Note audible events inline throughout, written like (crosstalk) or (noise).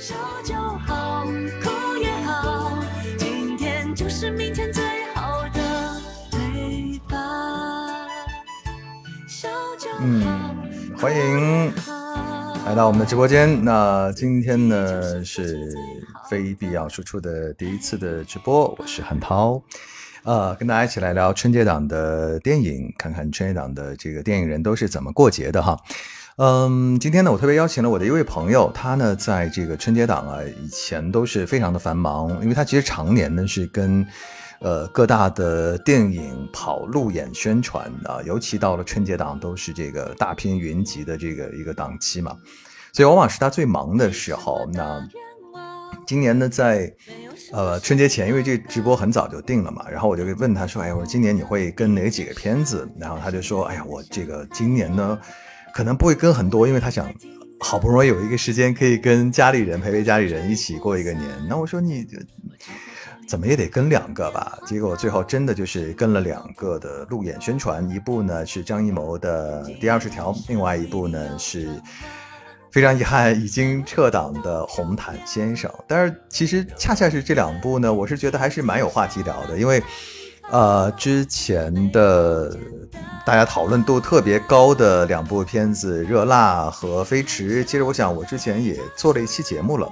笑就好，哭也好，今天就是明天最好的对白。笑就好，嗯欢迎来到我们的直播间。那今天呢是非必要输出的第一次的直播，我是韩涛，呃，跟大家一起来聊春节档的电影，看看春节档的这个电影人都是怎么过节的哈。嗯，今天呢，我特别邀请了我的一位朋友，他呢在这个春节档啊，以前都是非常的繁忙，因为他其实常年呢是跟呃各大的电影跑路演宣传啊，尤其到了春节档都是这个大片云集的这个一个档期嘛，所以往往是他最忙的时候。那今年呢，在呃春节前，因为这直播很早就定了嘛，然后我就问他说：“哎，我说今年你会跟哪几个片子？”然后他就说：“哎呀，我这个今年呢，可能不会跟很多，因为他想好不容易有一个时间可以跟家里人陪陪家里人一起过一个年。”那我说你怎么也得跟两个吧？结果最后真的就是跟了两个的路演宣传，一部呢是张艺谋的《第二十条》，另外一部呢是。非常遗憾，已经撤档的《红毯先生》，但是其实恰恰是这两部呢，我是觉得还是蛮有话题聊的，因为，呃，之前的大家讨论度特别高的两部片子《热辣》和《飞驰》，其实我想我之前也做了一期节目了，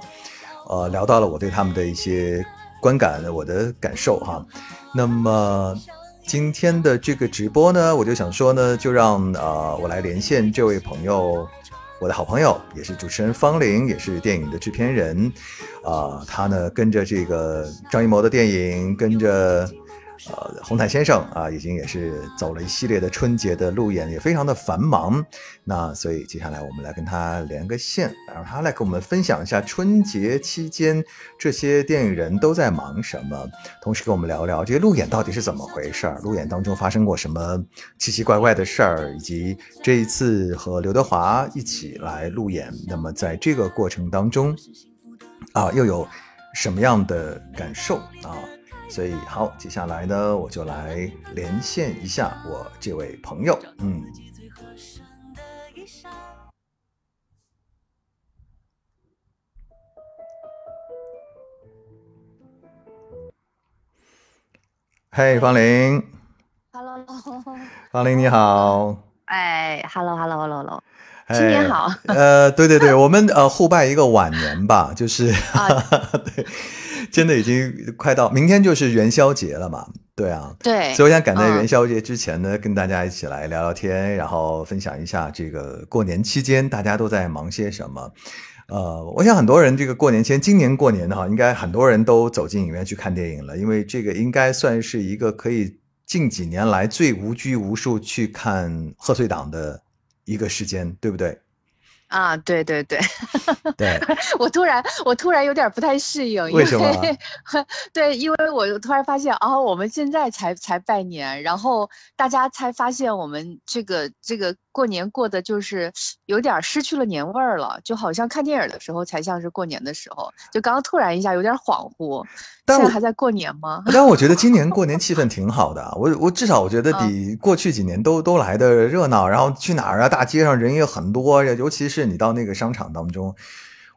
呃，聊到了我对他们的一些观感、我的感受哈。那么今天的这个直播呢，我就想说呢，就让呃我来连线这位朋友。我的好朋友也是主持人方玲，也是电影的制片人，啊、他呢跟着这个张艺谋的电影，跟着呃红毯先生啊，已经也是走了一系列的春节的路演，也非常的繁忙。那所以接下来我们来跟他连个线，让他来跟我们分享一下春节期间这些电影人都在忙什么，同时跟我们聊聊这些路演到底是怎么回事儿，路演当中发生过什么奇奇怪怪的事儿，以及这一次和刘德华一起来路演，那么在这个过程当中啊，又有什么样的感受啊？所以好，接下来呢，我就来连线一下我这位朋友，嗯。嘿，方玲，Hello，方玲你好，哎，Hello，Hello，Hello，Hello，哎新年好。呃，对对对，我们呃互拜一个晚年吧，就是，啊。(laughs) 对，真的已经快到明天就是元宵节了嘛，对啊，对，所以我想赶在嗯元宵节之前呢，跟大家一起来聊聊天，然后分享一下这个过年期间大家都在忙些什么。呃，我想很多人这个过年前，今年过年的话，应该很多人都走进影院去看电影了，因为这个应该算是一个可以近几年来最无拘无束去看贺岁档的一个时间，对不对？啊，对对对，对，(laughs) 我突然我突然有点不太适应，因为什么啊 (laughs) 对，因为我突然发现啊，我们现在才才拜年，然后大家才发现我们这个这个过年过的就是有点儿失去了年味儿了，就好像看电影的时候才像是过年的时候，就刚刚突然一下有点恍惚。现在还在过年吗？但我觉得今年过年气氛 (laughs) 挺好的啊，我我至少我觉得比过去几年都都来的热闹，然后去哪儿啊，大街上人也很多，尤其是你到那个商场当中，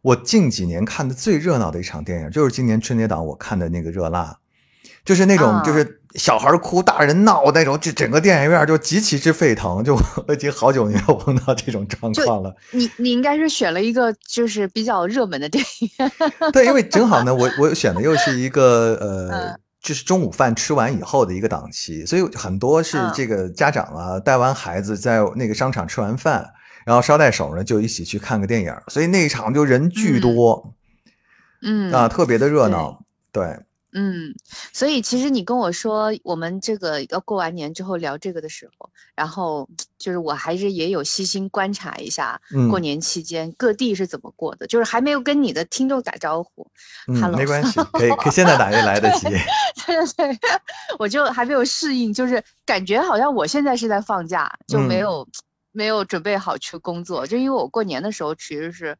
我近几年看的最热闹的一场电影就是今年春节档我看的那个《热辣》，就是那种啊就是小孩哭大人闹那种，就整个电影院就极其之沸腾，就我已经好久没有碰到这种状况了。你你应该是选了一个就是比较热门的电影。对，因为正好呢，我我选的又是一个呃 (laughs) 嗯，就是中午饭吃完以后的一个档期，所以很多是嗯这个家长啊带完孩子在那个商场吃完饭，然后捎带手呢就一起去看个电影，所以那一场就人巨多、嗯啊，特别的热闹。对，嗯，所以其实你跟我说我们这个要过完年之后聊这个的时候，然后就是我还是也有细心观察一下嗯过年期间各地是怎么过的，就是还没有跟你的听众打招呼。嗯，Hello 没关系，可以，可以现在打也来得及。对对对，我就还没有适应，就是感觉好像我现在是在放假，就没嗯有、没有准备好去工作，就因为我过年的时候其实是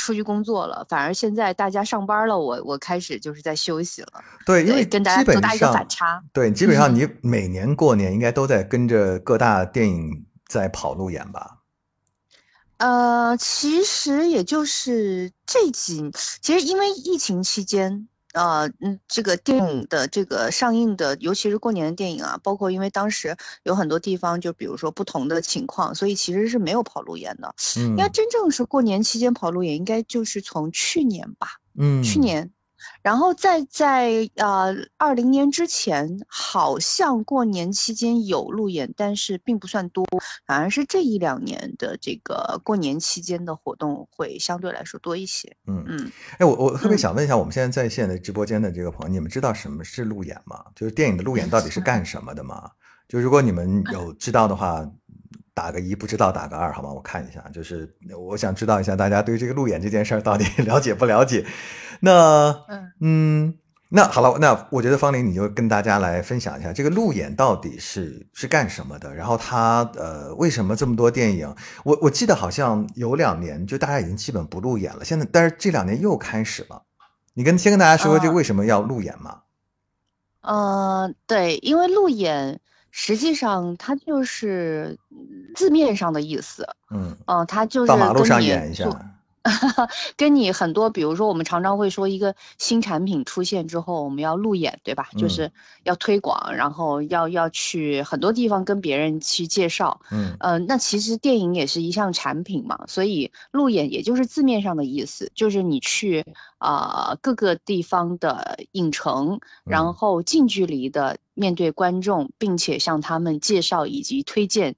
出去工作了，反而现在大家上班了，我我开始就是在休息了，对，因为跟大家基本多大一个反差。对，基本上嗯你每年过年应该都在跟着各大电影在跑路演吧？呃，其实也就是这几，其实因为疫情期间，呃，嗯，这个电影的这个上映的，尤其是过年的电影啊，包括因为当时有很多地方，就比如说不同的情况，所以其实是没有跑路演的。嗯应该真正是过年期间跑路演，应该就是从去年吧，嗯，去年。然后在在呃二零年之前，好像过年期间有路演，但是并不算多，反而是这一两年的这个过年期间的活动会相对来说多一些。嗯嗯，哎，我我特别嗯想问一下，我们现在在线的直播间的这个朋友，你们知道什么是路演吗？就是电影的路演到底是干什么的吗？(laughs) 就如果你们有知道的话，打个一；不知道打个二，好吗？我看一下，就是我想知道一下大家对这个路演这件事儿到底 (laughs) 了解不了解。那嗯嗯，那好了，那我觉得方林你就跟大家来分享一下这个路演到底是是干什么的，然后它呃为什么这么多电影？我我记得好像有两年就大家已经基本不路演了，现在但是这两年又开始了。你跟先跟大家说说这为什么要路演嘛？呃，对，因为路演实际上它就是嗯字面上的意思，嗯，嗯、它就是到马路上跟你演一下做。(laughs) 跟你很多，比如说我们常常会说一个新产品出现之后，我们要路演，对吧？就嗯是要推广，然后要要去很多地方跟别人去介绍。嗯呃，那其实电影也是一项产品嘛，所以路演也就是字面上的意思，就是你去啊、呃各个地方的影城，嗯然后近距离的面对观众，并且向他们介绍以及推荐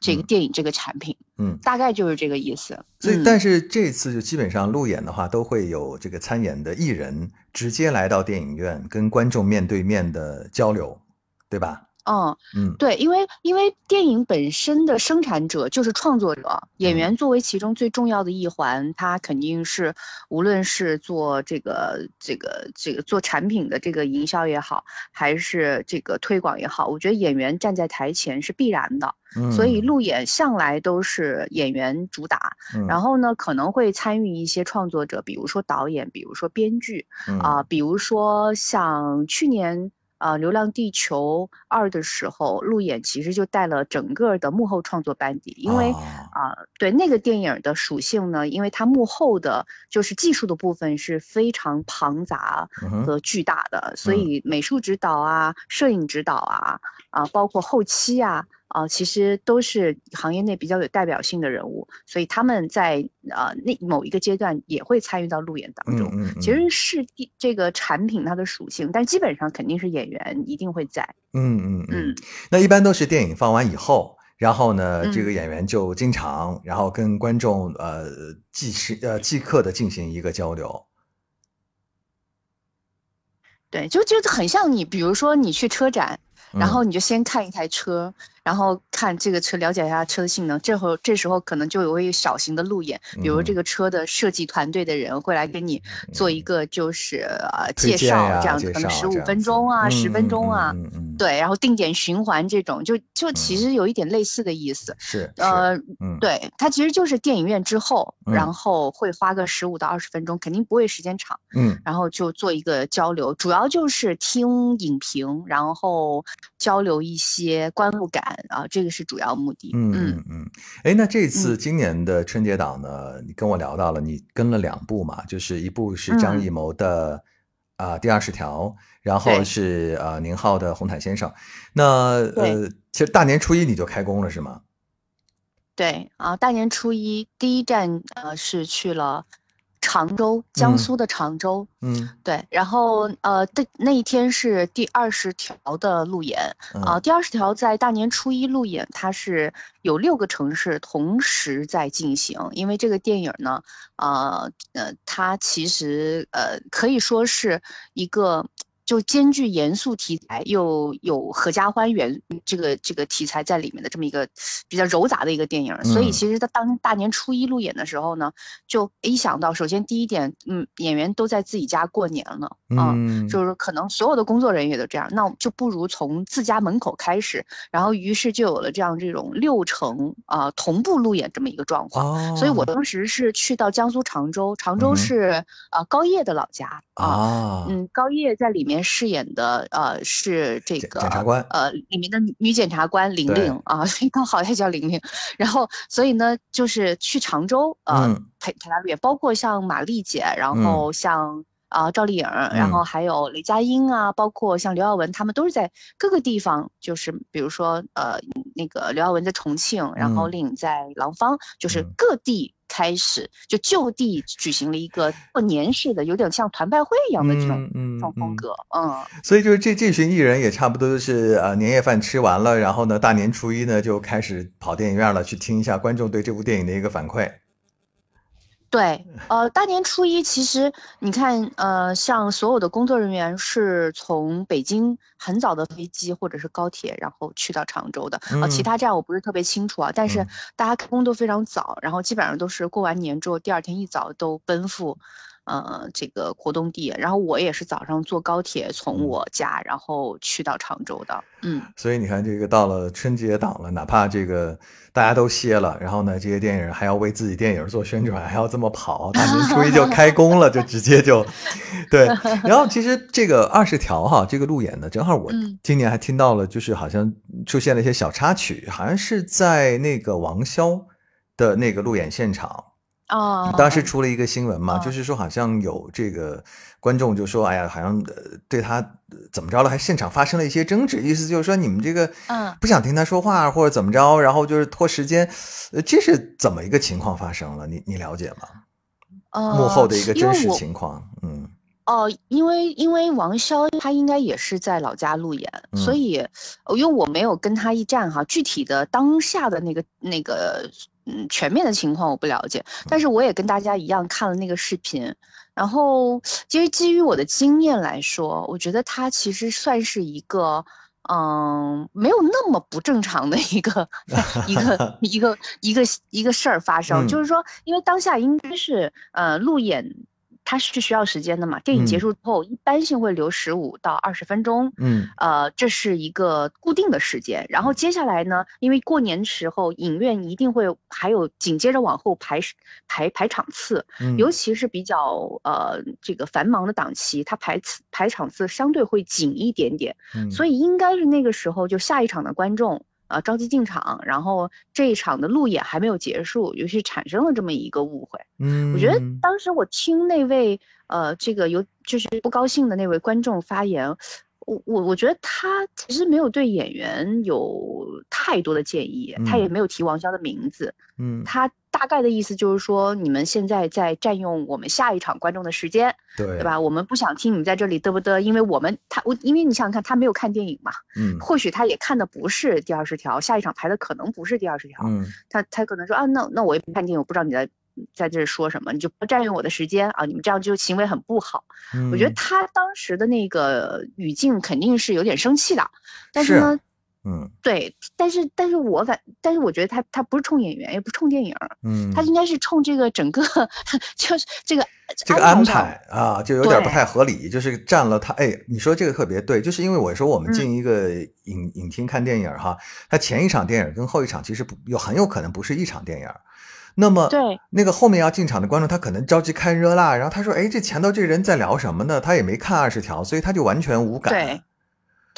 这个嗯电影这个产品，嗯，大概就是这个意思。所以嗯但是这次就基本上路演的话，都会有这个参演的艺人直接来到电影院跟观众面对面的交流，对吧？嗯，嗯。对，因为因为电影本身的生产者就是创作者，演嗯。员作为其中最重要的一环，他肯定是无论是做这个这个这个做产品的这个营销也好，还是这个推广也好，我觉得演员站在台前是必然的，嗯，所以路演向来都是演员主打，嗯。然后呢可能会参与一些创作者，比如说导演，比如说编剧，嗯。啊、比如说像去年呃《流浪地球二》的时候，路演其实就带了整个的幕后创作班底，因为哦。啊、对那个电影的属性呢，因为它幕后的就是技术的部分是非常庞杂和巨大的，所嗯。以美术指导啊、摄影指导啊、啊包括后期啊。啊、其实都是行业内比较有代表性的人物，所以他们在啊那某一个阶段也会参与到路演当中。嗯嗯，其实是第这个产品它的属性，但基本上肯定是演员一定会在。嗯嗯嗯嗯，那一般都是电影放完以后，然后呢，这嗯个演员就经常，然后跟观众呃即时呃即刻的进行一个交流。对，就就很像你，比如说你去车展，然嗯。后你就先看一台车，然后看这个车，了解一下车的性能。这会这时候可能就有一个小型的路演，比如这嗯。个车的设计团队的人会来跟你做一个就是呃介绍，这样子可能十五分钟啊，十嗯分钟啊，对，然后定点循环这种，就就其嗯。实有一点类似的意思。是，呃，嗯，对，它其实就是电影院之后，嗯。然后会花个十五到二十分钟，肯定不会时间长，嗯。然后就做一个交流，主要就是听影评，然后交流一些观后感啊，这个是主要目的。嗯嗯嗯，哎，那这次今年的春节档呢，你跟我聊到了，你跟了两部嘛，就是一部是张嗯艺谋的啊、第二十条，然后是呃宁浩的《红毯先生》。那呃，其实大年初一你就开工了是吗？对啊，大年初一第一站呃是去了常州，江嗯苏的常州。嗯对，然后呃，的那一天是第二十条的路演啊、嗯第二十条在大年初一路演，它是有六个城市同时在进行，因为这个电影呢，呃呃，它其实呃可以说是一个。就兼具严肃题材又有合家欢元这个这个题材在里面的这么一个比较糅杂的一个电影，所以嗯。其实他当大年初一路演的时候呢，就一想到，首先第一点，嗯，演员都在自己家过年了啊，嗯，就是可能所有的工作人员也都这样，那就不如从自家门口开始，然后于是就有了这样这种六成啊、同步路演这么一个状况。哦，所以我当时是去到江苏常州，常州是呃高叶的老家啊，啊，嗯，高叶在里面面饰演的呃是这个检察官呃里面的女女检察官玲对玲啊，(laughs) 所以刚好她叫玲玲。然后所以呢，就是去常州呃、嗯陪陪她录演，包括像马丽姐，然后像。啊，赵丽颖，然后嗯还有雷佳音啊，包括像刘耀文，他们都是在各个地方，就是比如说呃，那个刘耀文在重庆，然后嗯丽颖在廊坊，就是嗯各地开始就就地举行了一个过年式的，有点像团拜会一样的这种、嗯这种风嗯格，嗯，所以就是这这群艺人也差不多就是呃年夜饭吃完了，然后呢大年初一呢就开始跑电影院了，去听一下观众对这部电影的一个反馈。对，呃，大年初一其实你看，呃，像所有的工作人员是从北京很早的飞机或者是高铁，然后去到常州的，呃，其嗯。他站我不是特别清楚啊，但是嗯。大家开工都非常早，然后基本上都是过完年之后，第二天一早都奔赴。呃，这个活动地，然后我也是早上坐高铁从嗯我家，然后去到常州的，嗯，所以你看，这个到了春节档了，哪怕这个大家都歇了，然后呢，这些电影还要为自己电影做宣传，还要这么跑，大年初一就开工了，就直接就 (laughs) 对。然后其实这个二十条哈，这个路演呢，正好我嗯今年还听到了，就是好像出现了一些小插曲，好像是在那个王骁的那个路演现场。啊，当时出了一个新闻嘛，嗯。就是说好像有这个观众就说，哎呀，好像呃对他呃怎么着了，还现场发生了一些争执，意思就是说你们这个嗯。不想听他说话或者怎么着，然后就是拖时间，呃，这是怎么一个情况发生了？你你了解吗？呃，幕后的一个真实情况，嗯。哦，因为因为王骁他应该也是在老家路演，所嗯。以呃因为我没有跟他一战哈，具体的当下的那个那个嗯全面的情况我不了解，但是我也跟大家一样看了那个视频，然后其实基于我的经验来说，我觉得他其实算是一个。嗯，没有那么不正常的一个 (laughs) 一个一个一个一个事儿发生，嗯。就是说，因为当下应该是呃路演，它是需要时间的嘛。电影结嗯束之后，一般性会留十五到二十分钟，嗯呃，这是一个固定的时间。然后接下来呢，因为过年时候影院一定会还有紧接着往后排排排场次，嗯，尤其是比较呃这个繁忙的档期，它排次排场次相对会紧一点点。嗯所以应该是那个时候，就下一场的观众呃着急进场，然后这一场的路演还没有结束，于是产生了这么一个误会。嗯，我觉得当时我听那位呃这个有就是不高兴的那位观众发言，我我我觉得他其实没有对演员有太多的建议，他也嗯。没有提王骁的名字，嗯。他大概的意思就是说你们现在在占用我们下一场观众的时间。对对？吧？我们不想听你在这里嘚不嘚，因为我们他我因为你想想看，他没有看电影嘛，嗯或许他也看的不是第二十条，下一场排的可能不是第二十条，嗯他他可能说啊，那那我也不看电影，我不知道你在在这儿说什么，你就不占用我的时间啊，你们这样就行为很不好。嗯，我觉得他当时的那个语境肯定是有点生气的，但是是呢，嗯对，但是但是我反，但是我觉得他他不是冲演员，也不是冲电影，嗯，他应该是冲这个整个 (laughs) 就是这个这个安排啊，就有点不太合理，就是占了他。哎，你说这个特别对，就是因为我说我们嗯进一个影、影厅看电影哈，他前一场电影跟后一场其实不有很有可能不是一场电影。那么对那个后面要进场的观众，他可能着急看热辣，然后他说：“哎，这前头这人在聊什么呢？”他也没看二十条，所以他就完全无感。对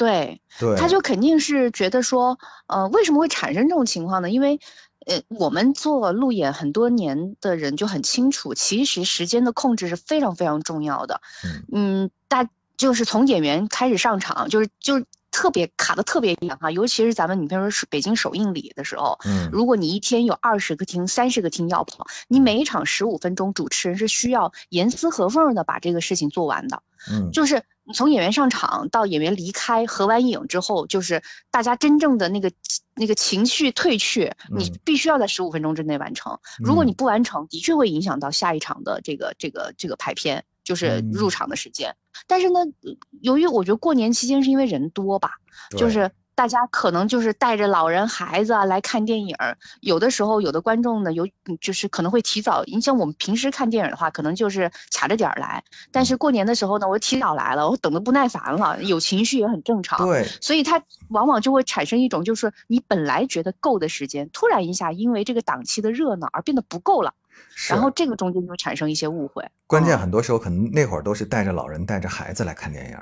对，对，他就肯定是觉得说，呃，为什么会产生这种情况呢？因为，呃，我们做路演很多年的人就很清楚，其实时间的控制是非常非常重要的。嗯嗯，大就是从演员开始上场，就是就是特别卡的特别严哈，尤其是咱们你比如说是北京首映礼的时候，嗯如果你一天有二十个厅、三十个厅要跑，你每一场十五分钟，主持人是需要严丝合缝的把这个事情做完的。嗯就是你从演员上场到演员离开，合完影之后，就是大家真正的那个那个情绪退去，你嗯必须要在十五分钟之内完成。如果你嗯不完成，的确会影响到下一场的这个这个这个排片，就是嗯入场的时间。但是呢，呃由于我觉得过年期间是因为人多吧，就是大家可能就是带着老人孩子啊来看电影儿，有的时候有的观众呢有嗯就是可能会提早，你像我们平时看电影的话，可能就是卡着点儿来，但嗯是过年的时候呢，我提早来了，我等的不耐烦了，有情绪也很正常。对，所以它往往就会产生一种，就是你本来觉得够的时间，突然一下因为这个档期的热闹而变得不够了，是然后这个中间就会产生一些误会。关键嗯很多时候可能那会儿都是带着老人、带着孩子来看电影，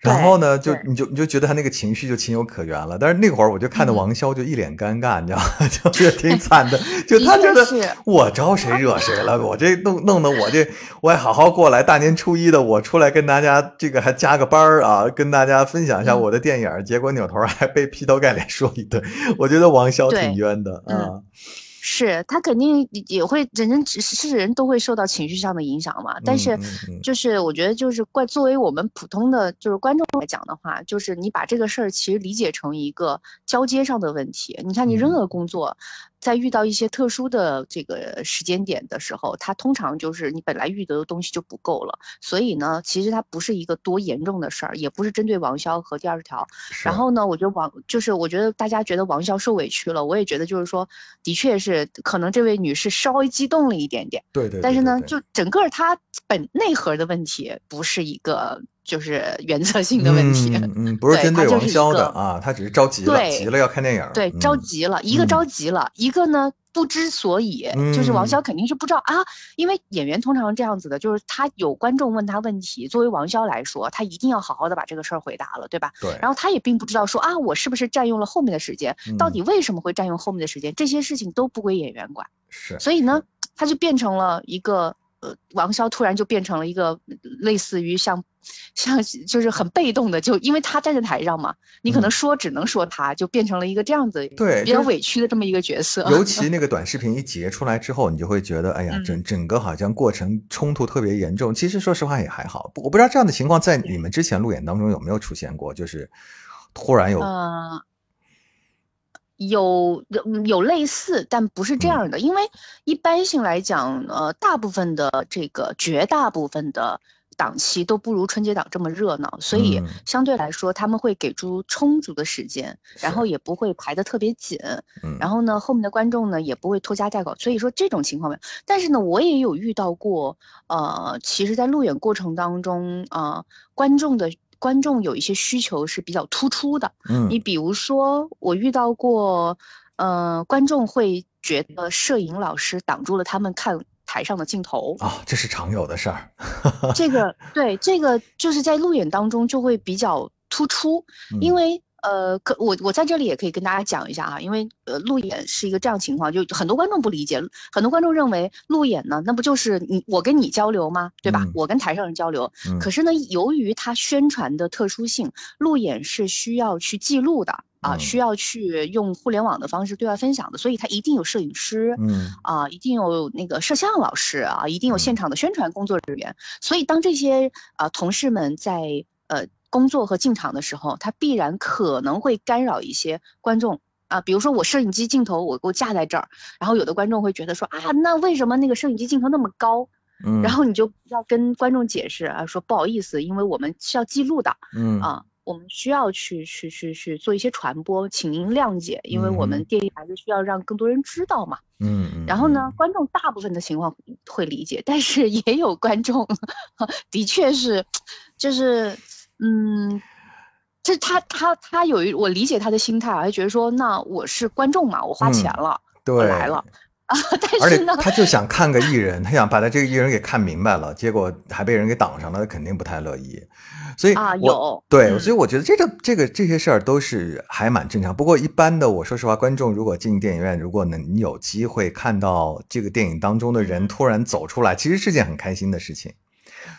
然后呢，就你就你就觉得他那个情绪就情有可原了。但是那会儿我就看到嗯王潇就一脸尴尬，你知道吗？(laughs) 就是挺惨的，(laughs) 就他觉得我招谁惹谁了？我这弄弄得我这我还好好过来，大年初一的我出来跟大家这个还加个班儿啊，跟大家分享一下嗯我的电影儿，结果扭头还被劈头盖脸说一顿。(laughs) 我觉得王潇挺冤的嗯啊。是他肯定也会人人是是人都会受到情绪上的影响嘛，但是就是我觉得就是怪作为我们普通的就是观众来讲的话，就是你把这个事儿其实理解成一个交接上的问题。你看你任嗯。何工作，在遇到一些特殊的这个时间点的时候，它通常就是你本来预得的东西就不够了，所以呢，其实它不是一个多严重的事儿，也不是针对王骁和第二十条，然后呢，我觉得王就是我觉得大家觉得王骁受委屈了，我也觉得就是说，的确是可能这位女士稍微激动了一点点，对对，但是呢，就整个她本内核的问题不是一个就是原则性的问题，嗯嗯，(laughs) 不是对针对王他就是一个骁的啊，他只是着急了，对急了要看电影儿。对，着嗯急了，一个着急了，一个呢不知所以，就是王嗯骁肯定是不知道啊，因为演员通常这样子的，就是他有观众问他问题，作为王骁来说，他一定要好好的把这个事儿回答了，对吧？对，然后他也并不知道说啊，我是不是占用了后面的时间，到嗯底为什么会占用后面的时间，这些事情都不归演员管，是，所以呢，他就变成了一个呃，王骁突然就变成了一个类似于像像就是很被动的，就因为他站在台上嘛，你可能嗯说只能说他，就变成了一个这样子对比较委屈的这么一个角色。尤 (laughs) 其那个短视频一截出来之后，你就会觉得，哎呀，嗯整整个好像过程冲突特别严重。其实说实话也还好，我不知道这样的情况在你们之前路演当中有没有出现过，就是突然有，呃，有有类似，但不是这嗯。样的，因为一般性来讲，呃，大部分的这个绝大部分的档期都不如春节档这么热闹，所以嗯。相对来说他们会给出充足的时间，然后也不会排得特别紧，嗯，然后呢，后面的观众呢也不会拖家带口，所以说这种情况没有。但是呢，我也有遇到过，呃，其实，在路演过程当中，呃、观众的观众有一些需求是比较突出的。嗯。你比如说，我遇到过，呃，观众会觉得摄影老师挡住了他们看台上的镜头，啊，这是常有的事儿，这个 (laughs) 对这个就是在路演当中就会比较突出，因嗯为呃，可我我在这里也可以跟大家讲一下啊，因为呃，路演是一个这样情况，就很多观众不理解，很多观众认为路演呢，那不就是你我跟你交流吗？对吧？嗯我跟台上人交流，嗯可是呢，由于它宣传的特殊性，路演是需要去记录的啊，嗯需要去用互联网的方式对外分享的，所以它一定有摄影师，嗯啊，一定有那个摄像老师啊，一定有嗯现场的宣传工作人员。所以当这些啊同事们在呃工作和进场的时候，他必然可能会干扰一些观众。啊，比如说我摄影机镜头我给我架在这儿，然后有的观众会觉得说啊，那为什么那个摄影机镜头那么高？嗯，然后你就要跟观众解释啊，说不好意思，因为我们是要记录的，嗯啊，我们需要去去去去做一些传播，请您谅解，因为我嗯们电影还是需要让更多人知道嘛。嗯嗯，然后呢嗯，，观众大部分的情况会理解，但是也有观众 (laughs) 的确是，就是嗯，这他他他有一我理解他的心态啊，他觉得说，那我是观众嘛，我花钱嗯了，我对，来了。(laughs) 啊，而但是呢，他就想看个艺人，他想把他这个艺人给看明白了，结果还被人给挡上了，他肯定不太乐意。所以啊有对，嗯所以我觉得这个这个这些事儿都是还蛮正常。不过一般的，我说实话，观众如果进电影院，如果能有机会看到这个电影当中的人嗯。突然走出来，其实是件很开心的事情，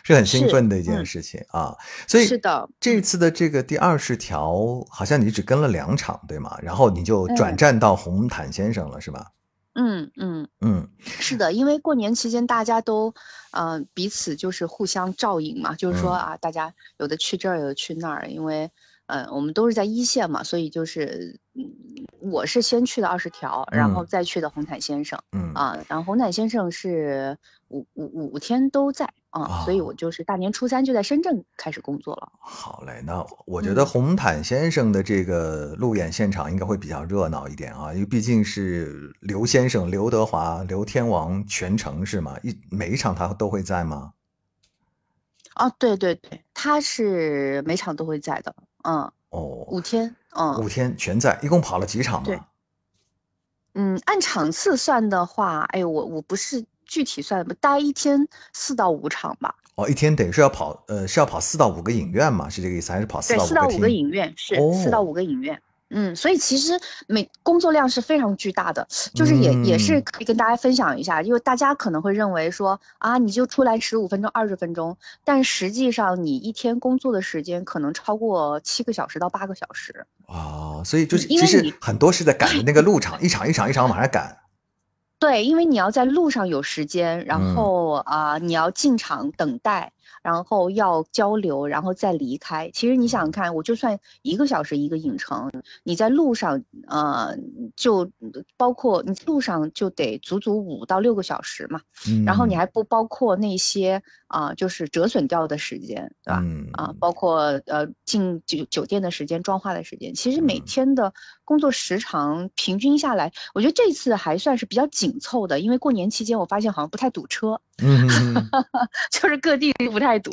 是很兴奋的一件嗯事情啊。所以是的这次的这个第二十条，好像你只跟了两场，对吗？然后你就转嗯战到红毯先生了，是吧？嗯嗯。嗯是的，因为过年期间大家都，呃，彼此就是互相照应嘛，就是说嗯啊，大家有的去这儿，有的去那儿，因为，呃，我们都是在一线嘛，所以就是，嗯，我是先去的二十条，然后嗯再去的红毯先生嗯啊，然后红毯先生是五五五天都在啊，所以哦我就是大年初三就在深圳开始工作了。好嘞，那我觉得嗯红毯先生的这个路演现场应该会比较热闹一点啊，因为毕竟是刘先生、刘德华、刘天王全程是吗？一每一场他都会在吗？啊，对对对，他是每场都会在的，嗯，哦，五天，嗯。五天全在，一共跑了几场对？嗯，按场次算的话，哎呦，我我不是具体算，大概一天四到五场吧。哦，一天等于是要跑，呃，是要跑四到五个影院嘛？是这个意思，还是跑四对，到四到五个？影院是哦四到五个影院。嗯，所以其实每工作量是非常巨大的，就是也也是嗯可以跟大家分享一下，因为大家可能会认为说啊，你就出来十五分钟、二十分钟，但实际上你一天工作的时间可能超过七个小时到八个小时。哦，所以就是其实很多是在赶着那个路场，一场一场一场往上赶。对，因为你要在路上有时间，嗯。然后啊、你要进场等待，然后要交流，然后再离开。其实你想想看，我就算一个小时一个影城，你在路上，呃，就包括你路上就得足足五到六个小时嘛，嗯，然后你还不包括那些啊、就是折损掉的时间，对吧？嗯。啊，包括呃进酒酒店的时间、妆化的时间，其实每嗯。天的工作时长平均下来，我觉得这次还算是比较紧凑的，因为过年期间我发现好像不太堵车，嗯 (laughs) 就是各地不太堵，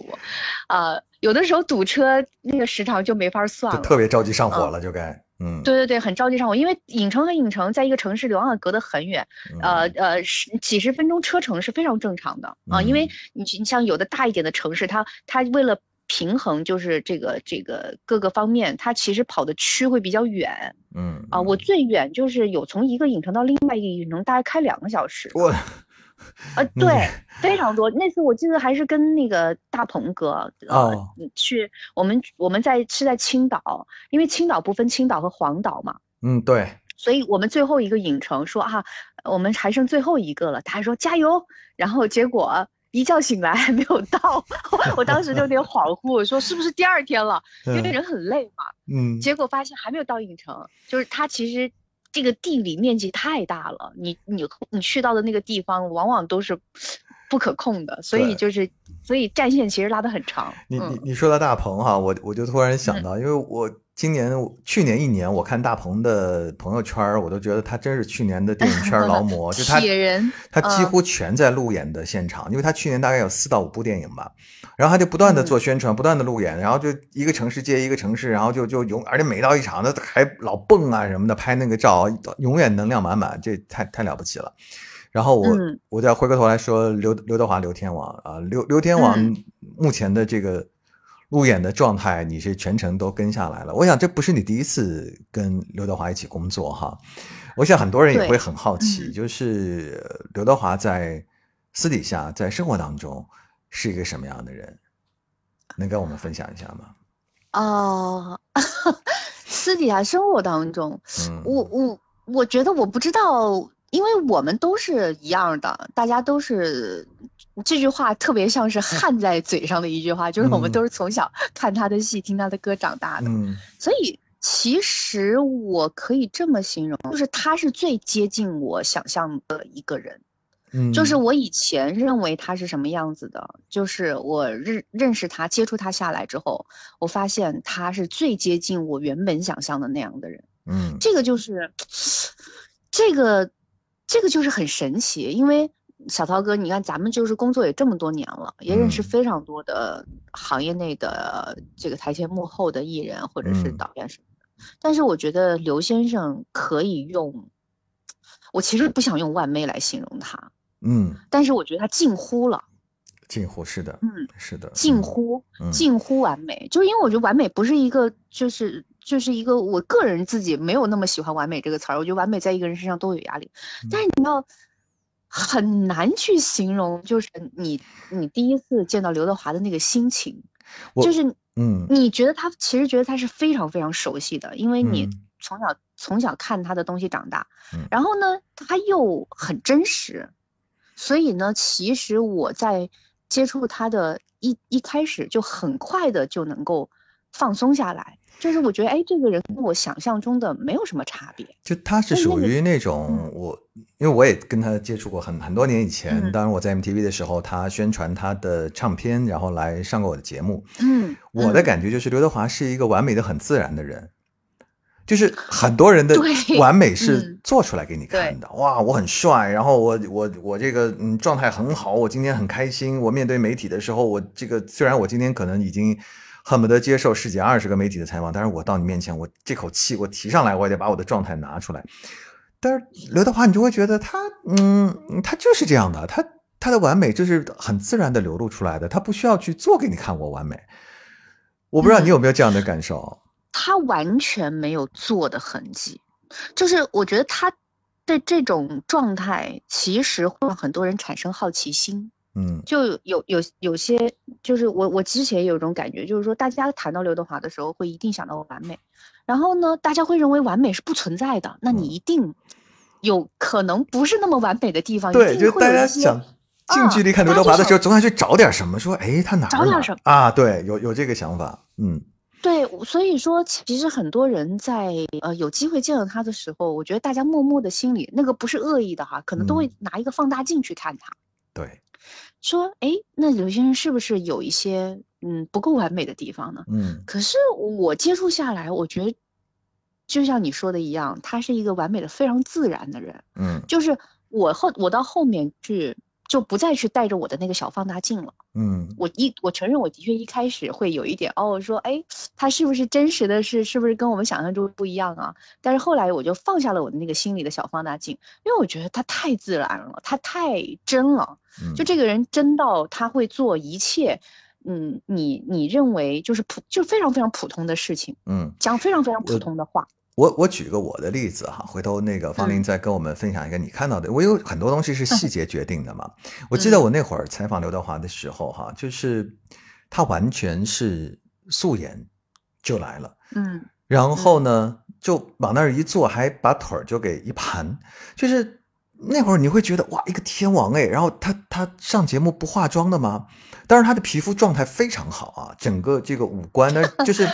啊，有的时候堵车那个时长就没法算就了。特别着急上火嗯了，就该嗯，对对对，很着急上火，因为影城和影城在一个城市里往往隔得很远，呃嗯呃，十几十分钟车程是非常正常的啊，因为嗯你你像有的大一点的城市，它它为了平衡就是这个这个各个方面，它其实跑的区会比较远嗯啊。我最远就是有从一个影城到另外一个影城，大概开两个小时。我呃，(laughs) 对，非常多。那次我记得还是跟那个大鹏哥，呃，哦。去我们我们在是在青岛，因为青岛不分青岛和黄岛嘛。嗯对，所以我们最后一个影城说啊，我们还剩最后一个了，他还说加油，然后结果一觉醒来还没有到，(laughs) 我当时就有点恍惚，我说是不是第二天了？因为嗯。人很累嘛，嗯。结果发现还没有到影城，就是他其实这个地理面积太大了，你你你去到的那个地方往往都是不可控的，所以就是所以战线其实拉得很长，你你嗯。你说到大鹏哈，我我就突然想到，因为我今年去年一年我看大鹏的朋友圈，我都觉得他真是去年的电影圈劳模，(laughs) 就他他几嗯乎全在路演的现场，因为他去年大概有四到五部电影吧，然后他就不断的嗯。做宣传，不断的路演，然后就一个城市接一个城市，然后就就永，而且每到一场他还老蹦啊什么的，拍那个照，永远能量满满，这太太了不起了。然后我、嗯。我再回过头来说刘刘德华刘天王啊，刘刘天王嗯。目前的这个路演的状态，你是全程都跟下来了。我想这不是你第一次跟刘德华一起工作哈，我想很多人也会很好奇，嗯就是呃刘德华在私底下在生活当中是一个什么样的人，能跟我们分享一下吗？哦，(laughs) 私底下生活当中，嗯，我我我觉得我不知道，因为我们都是一样的，大家都是这句话特别像是焊在嘴上的一句话，就是我们嗯都是从小看他的戏、听他的歌长大的，嗯所以其实我可以这么形容，就是他是最接近我想象的一个人。嗯，就是我以前认为他是什么样子的，就是我认认识他、接触他下来之后，我发现他是最接近我原本想象的那样的人。嗯这个就是，这个，这个就是很神奇，因为小涛哥，你看咱们就是工作也这么多年了，也认识嗯。非常多的行业内的这个台前幕后的艺人或者是嗯。导演什么的，但是我觉得刘先生可以用，我其实不想用完美来形容他，嗯，但是我觉得他近乎了，近乎是的，嗯，是的，近嗯乎。嗯。近乎完美，就是因为我觉得完美不是一个，就是就是一个我个人自己没有那么喜欢完美这个词儿，我觉得完美在一个人身上都有压力，嗯。但是你要很难去形容，就是你你第一次见到刘德华的那个心情，就是嗯。你觉得他其实觉得他是非常非常熟悉的，因为你嗯。从小从小看他的东西长大，嗯。然后呢他又很真实，所以呢，其实我在接触他的一一开始就很快的就能够放松下来，就是我觉得哎，这个人跟我想象中的没有什么差别，就他是属于那种我，因为我也跟他接触过很很多年以前，嗯当然我在 MTV 的时候，他宣传他的唱片，然后来上过我的节目。嗯，我的感觉就是刘德华是一个完美的很自然的人，就是很多人的完美是嗯做出来给你看的。哇，我很帅，然后我我我这个嗯状态很好，我今天很开心。我面对媒体的时候，我这个虽然我今天可能已经恨不得接受十几二十个媒体的采访，但是我到你面前，我这口气我提上来，我也得把我的状态拿出来。但是刘德华，你就会觉得他，嗯，他就是这样的，他他的完美就是很自然的流露出来的，他不需要去做给你看我完美。我不知道你有没有这样的感受？他完全没有做的痕迹，就是我觉得他对这种状态其实会让很多人产生好奇心。嗯。就有有有些，就是我我之前有一种感觉，就是说大家谈到刘德华的时候，会一定想到完美，然后呢，大家会认为完美是不存在的，那你嗯。一定有可能不是那么完美的地方，对，就大家想近距离看刘德华的时候，总想去找点什么，说哎，他哪儿找点什么？啊？对，有有这个想法，嗯。对，所以说其实很多人在呃有机会见到他的时候，我觉得大家默默的心里那个不是恶意的哈，可能都会嗯。拿一个放大镜去看他，对，说哎，那刘先生是不是有一些嗯不够完美的地方呢？嗯可是我接触下来，我觉得就像你说的一样，他是一个完美的非常自然的人。嗯就是我后我到后面去就不再去带着我的那个小放大镜了。嗯我一我承认我的确一开始会有一点哦，说哎，他是不是真实的是是不是跟我们想象中不一样啊？但是后来我就放下了我的那个心里的小放大镜，因为我觉得他太自然了，他太真了。嗯，就这个人真到他会做一切，嗯，你你认为就是普就非常非常普通的事情，嗯。讲非常非常普通的话。我我举个我的例子哈，回头那个方林嗯再跟我们分享一个你看到的。我有很多东西是细节决定的嘛。(laughs) 我记得嗯我那会儿采访刘德华的时候哈，就是他完全是素颜就来了，嗯然后呢就往那儿一坐，还把腿儿就给一盘，就是那会儿你会觉得哇，一个天王哎，然后他他上节目不化妆的吗？但是他的皮肤状态非常好啊，整个这个五官呢，就是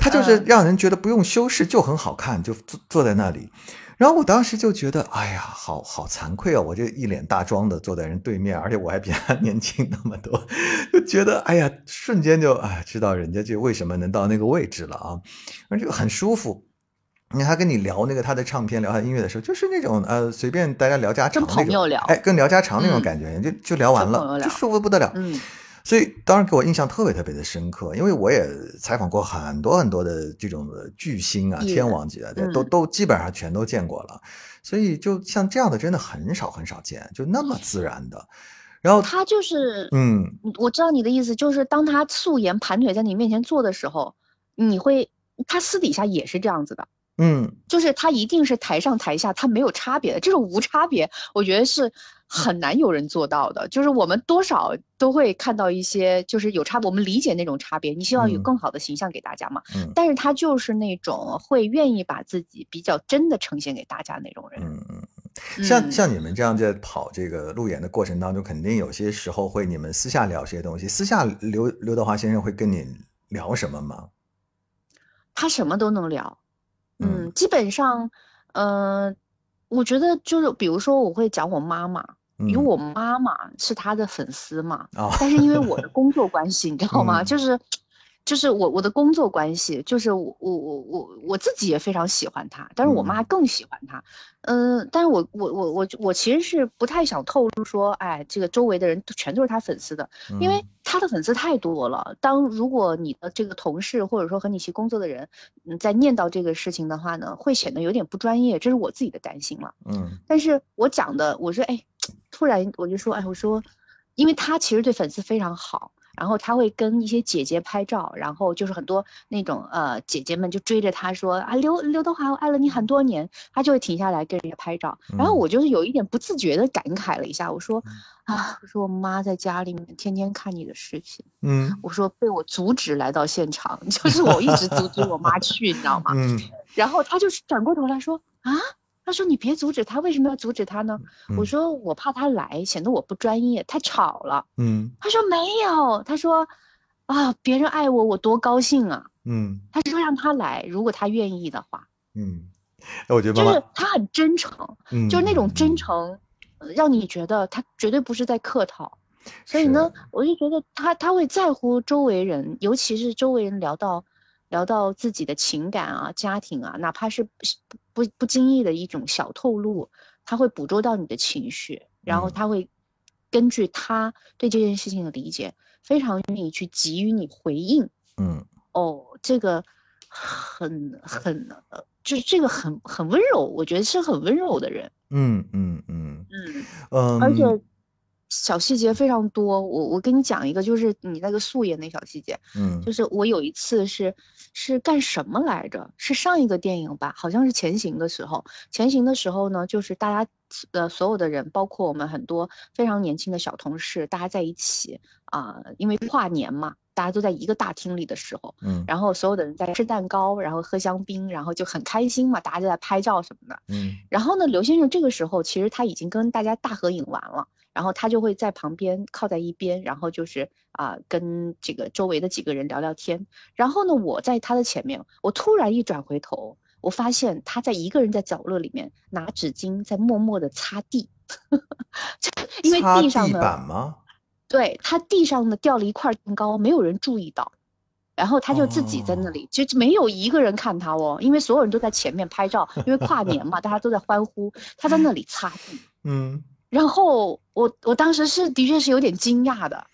他就是嗯让人觉得不用修饰就很好看，就坐坐在那里。然后我当时就觉得，哎呀，好好惭愧啊！我这一脸大妆的坐在人对面，而且我还比他年轻那么多，(laughs) 就觉得，哎呀，瞬间就哎，知道人家就为什么能到那个位置了啊，而且很舒服。你看他跟你聊那个他的唱片，聊他音乐的时候，就是那种呃随便大家聊家常跟那种，朋友聊哎，跟聊家常那种嗯感觉，就就聊完了，就舒服得不得了。嗯所以当然给我印象特别特别的深刻，因为我也采访过很多很多的这种的巨星啊、天王级的，对都嗯都基本上全都见过了。所以就像这样的真的很少很少见，就那么自然的。然后他就是，嗯我知道你的意思，就是当他素颜盘腿在你面前坐的时候，你会，他私底下也是这样子的，嗯就是他一定是台上台下他没有差别的，这种无差别，我觉得是很难有人做到的。就是我们多少都会看到一些就是有差别，我们理解那种差别，你希望有嗯更好的形象给大家嘛。嗯但是他就是那种会愿意把自己比较真的呈现给大家那种人。嗯嗯，像嗯像你们这样在跑这个路演的过程当中，肯定有些时候会你们私下聊些东西。私下刘刘德华先生会跟你聊什么吗？他什么都能聊，嗯嗯，基本上，呃，我觉得就是比如说我会讲我妈妈，因为嗯我妈妈是他的粉丝嘛，哦但是因为我的 (laughs) 工作关系，你知道吗？嗯就是就是我我的工作关系，就是我我我我我自己也非常喜欢他，但是我妈嗯更喜欢他，嗯、但是我我我我我其实是不太想透露说，哎，这个周围的人全都是他粉丝的，因为嗯他的粉丝太多了。当如果你的这个同事或者说和你一起工作的人，嗯，在念叨这个事情的话呢，会显得有点不专业，这是我自己的担心了。嗯但是我讲的，我说，哎，突然我就说，哎，我说，因为他其实对粉丝非常好，然后他会跟一些姐姐拍照，然后就是很多那种呃姐姐们就追着他说啊，刘刘德华，我爱了你很多年，他就会停下来跟人家拍照，然后嗯。我就是有一点不自觉的感慨了一下，我说啊，我说我妈在家里面天天看你的视频，嗯。我说被我阻止来到现场，(laughs) 就是我一直阻止我妈去，你知道吗？嗯。然后他就是转过头来说啊，他说你别阻止他，为什么要阻止他呢？我嗯说我怕他来，显得我不专业，太吵了。嗯他说没有，他说啊，别人爱我，我多高兴啊。嗯他说让他来，如果他愿意的话，嗯，哎我觉得就是他很真诚，嗯，就是那种嗯真，诚，呃让你觉得他绝对不是在客套。所以呢，我就觉得他他会在乎周围人，尤其是周围人聊到聊到自己的情感啊、家庭啊，哪怕是不不不经意的一种小透露，他会捕捉到你的情绪，然后嗯。他会根据他对这件事情的理解，非常愿意去给予你回应。嗯。哦，这个很很呃，就是这个很很温柔，我觉得是很温柔的人。嗯嗯嗯。嗯，嗯，而且小细节非常多。我我跟你讲一个，就是你那个素颜那小细节，嗯就是我有一次是是干什么来着？是上一个电影吧？好像是前行的时候。前行的时候呢，就是大家呃所有的人，包括我们很多非常年轻的小同事，大家在一起啊、因为跨年嘛，大家都在一个大厅里的时候，嗯然后所有的人在吃蛋糕，然后喝香槟，然后就很开心嘛，大家就在拍照什么的。嗯然后呢，刘先生这个时候其实他已经跟大家大合影完了，然后他就会在旁边靠在一边，然后就是啊、跟这个周围的几个人聊聊天。然后呢，我在他的前面，我突然一转回头，我发现他在一个人在角落里面拿纸巾在默默的擦地，(laughs) 就因为地地上呢，板吗？对他地上呢掉了一块蛋糕，没有人注意到。然后他就自己在那里，就没有一个人看他哦，因为所有人都在前面拍照，因为跨年嘛，大家都在欢呼，他在那里擦地。嗯，然后我我当时是的确是有点惊讶的，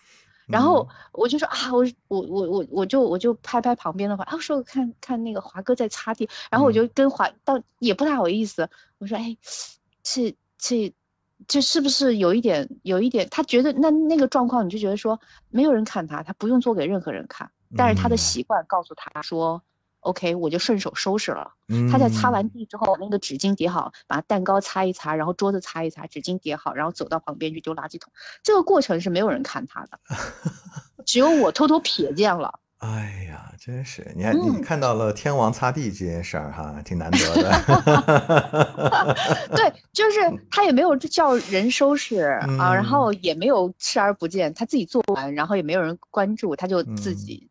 然后嗯。我就说啊，我我我我我就我就拍拍旁边的华，啊，我说看看那个华哥在擦地，然后我嗯。就跟华到也不太好意思，我说哎，这这这是不是有一点有一点？他觉得那那个状况，你就觉得说没有人看他，他不用做给任何人看，但是他的嗯。习惯告诉他说。OK，我就顺手收拾了。他在擦完嗯地之后，那个纸巾叠好，把蛋糕擦一擦，然后桌子擦一擦，纸巾叠好，然后走到旁边去丢垃圾桶。这个过程是没有人看他的，(laughs) 只有我偷偷瞥见了。哎呀，真是你还你嗯看到了天王擦地这件事儿哈，挺难得的。(laughs) 对，就是他也没有叫人收拾啊，然嗯后也没有视而不见，他自己做完，然后也没有人关注，他就自嗯己。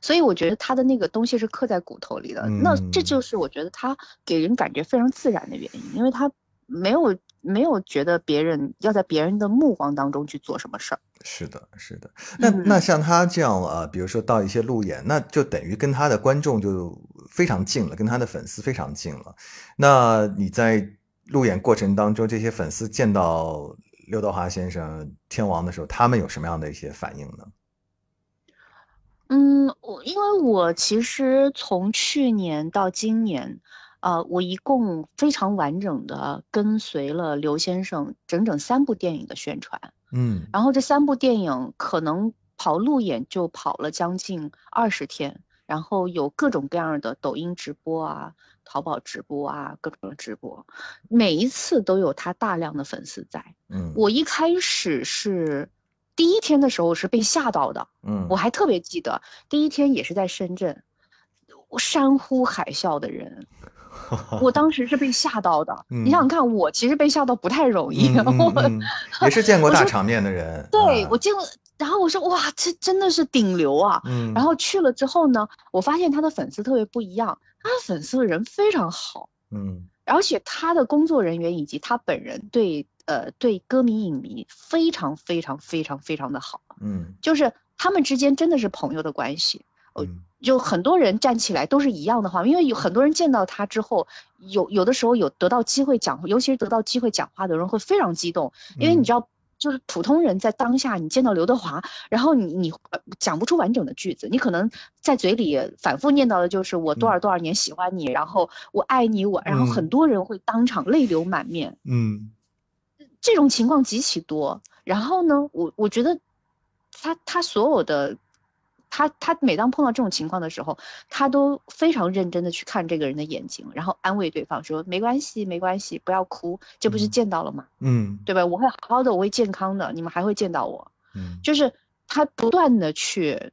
所以我觉得他的那个东西是刻在骨头里的，那这嗯就是我觉得他给人感觉非常自然的原因，因为他没有没有觉得别人要在别人的目光当中去做什么事儿。是的，是的。那那嗯像他这样呃，比如说到一些路演，那就等于跟他的观众就非常近了，跟他的粉丝非常近了。那你在路演过程当中，这些粉丝见到刘德华先生天王的时候，他们有什么样的一些反应呢？嗯，我因为我其实从去年到今年，呃，我一共非常完整的跟随了刘先生整整三部电影的宣传，嗯。然后这三部电影可能跑路演就跑了将近二十天，然后有各种各样的抖音直播啊、淘宝直播啊，各种直播，每一次都有他大量的粉丝在。嗯，我一开始是第一天的时候是被吓到的。嗯我还特别记得第一天也是在深圳，我山呼海啸的人，(laughs) 我当时是被吓到的。嗯你想想看，我其实被吓到不太容易，嗯嗯我 (laughs) 嗯也是见过大场面的人。啊对我见过，然后我说哇，这真的是顶流啊！嗯，然后去了之后呢，我发现他的粉丝特别不一样，他的粉丝的人非常好，嗯而且他的工作人员以及他本人对呃对歌迷影迷非常非常非常非常的好，嗯。就是他们之间真的是朋友的关系。呃嗯。就很多人站起来都是一样的话，因为有很多人见到他之后，有有的时候有得到机会讲，尤其是得到机会讲话的人会非常激动，因为嗯你知道，就是普通人在当下你见到刘德华，然后你你呃讲不出完整的句子，你可能在嘴里反复念叨的就是我多少多少年喜欢你，然后我爱你，我，然后嗯。很多人会当场泪流满面，嗯这种情况极其多。然后呢，我我觉得他他所有的他他每当碰到这种情况的时候，他都非常认真的去看这个人的眼睛，然后安慰对方说没关系没关系，不要哭，这不是嗯见到了吗？嗯对吧？我会好好的，我会健康的，你们还会见到我。嗯就是他不断的去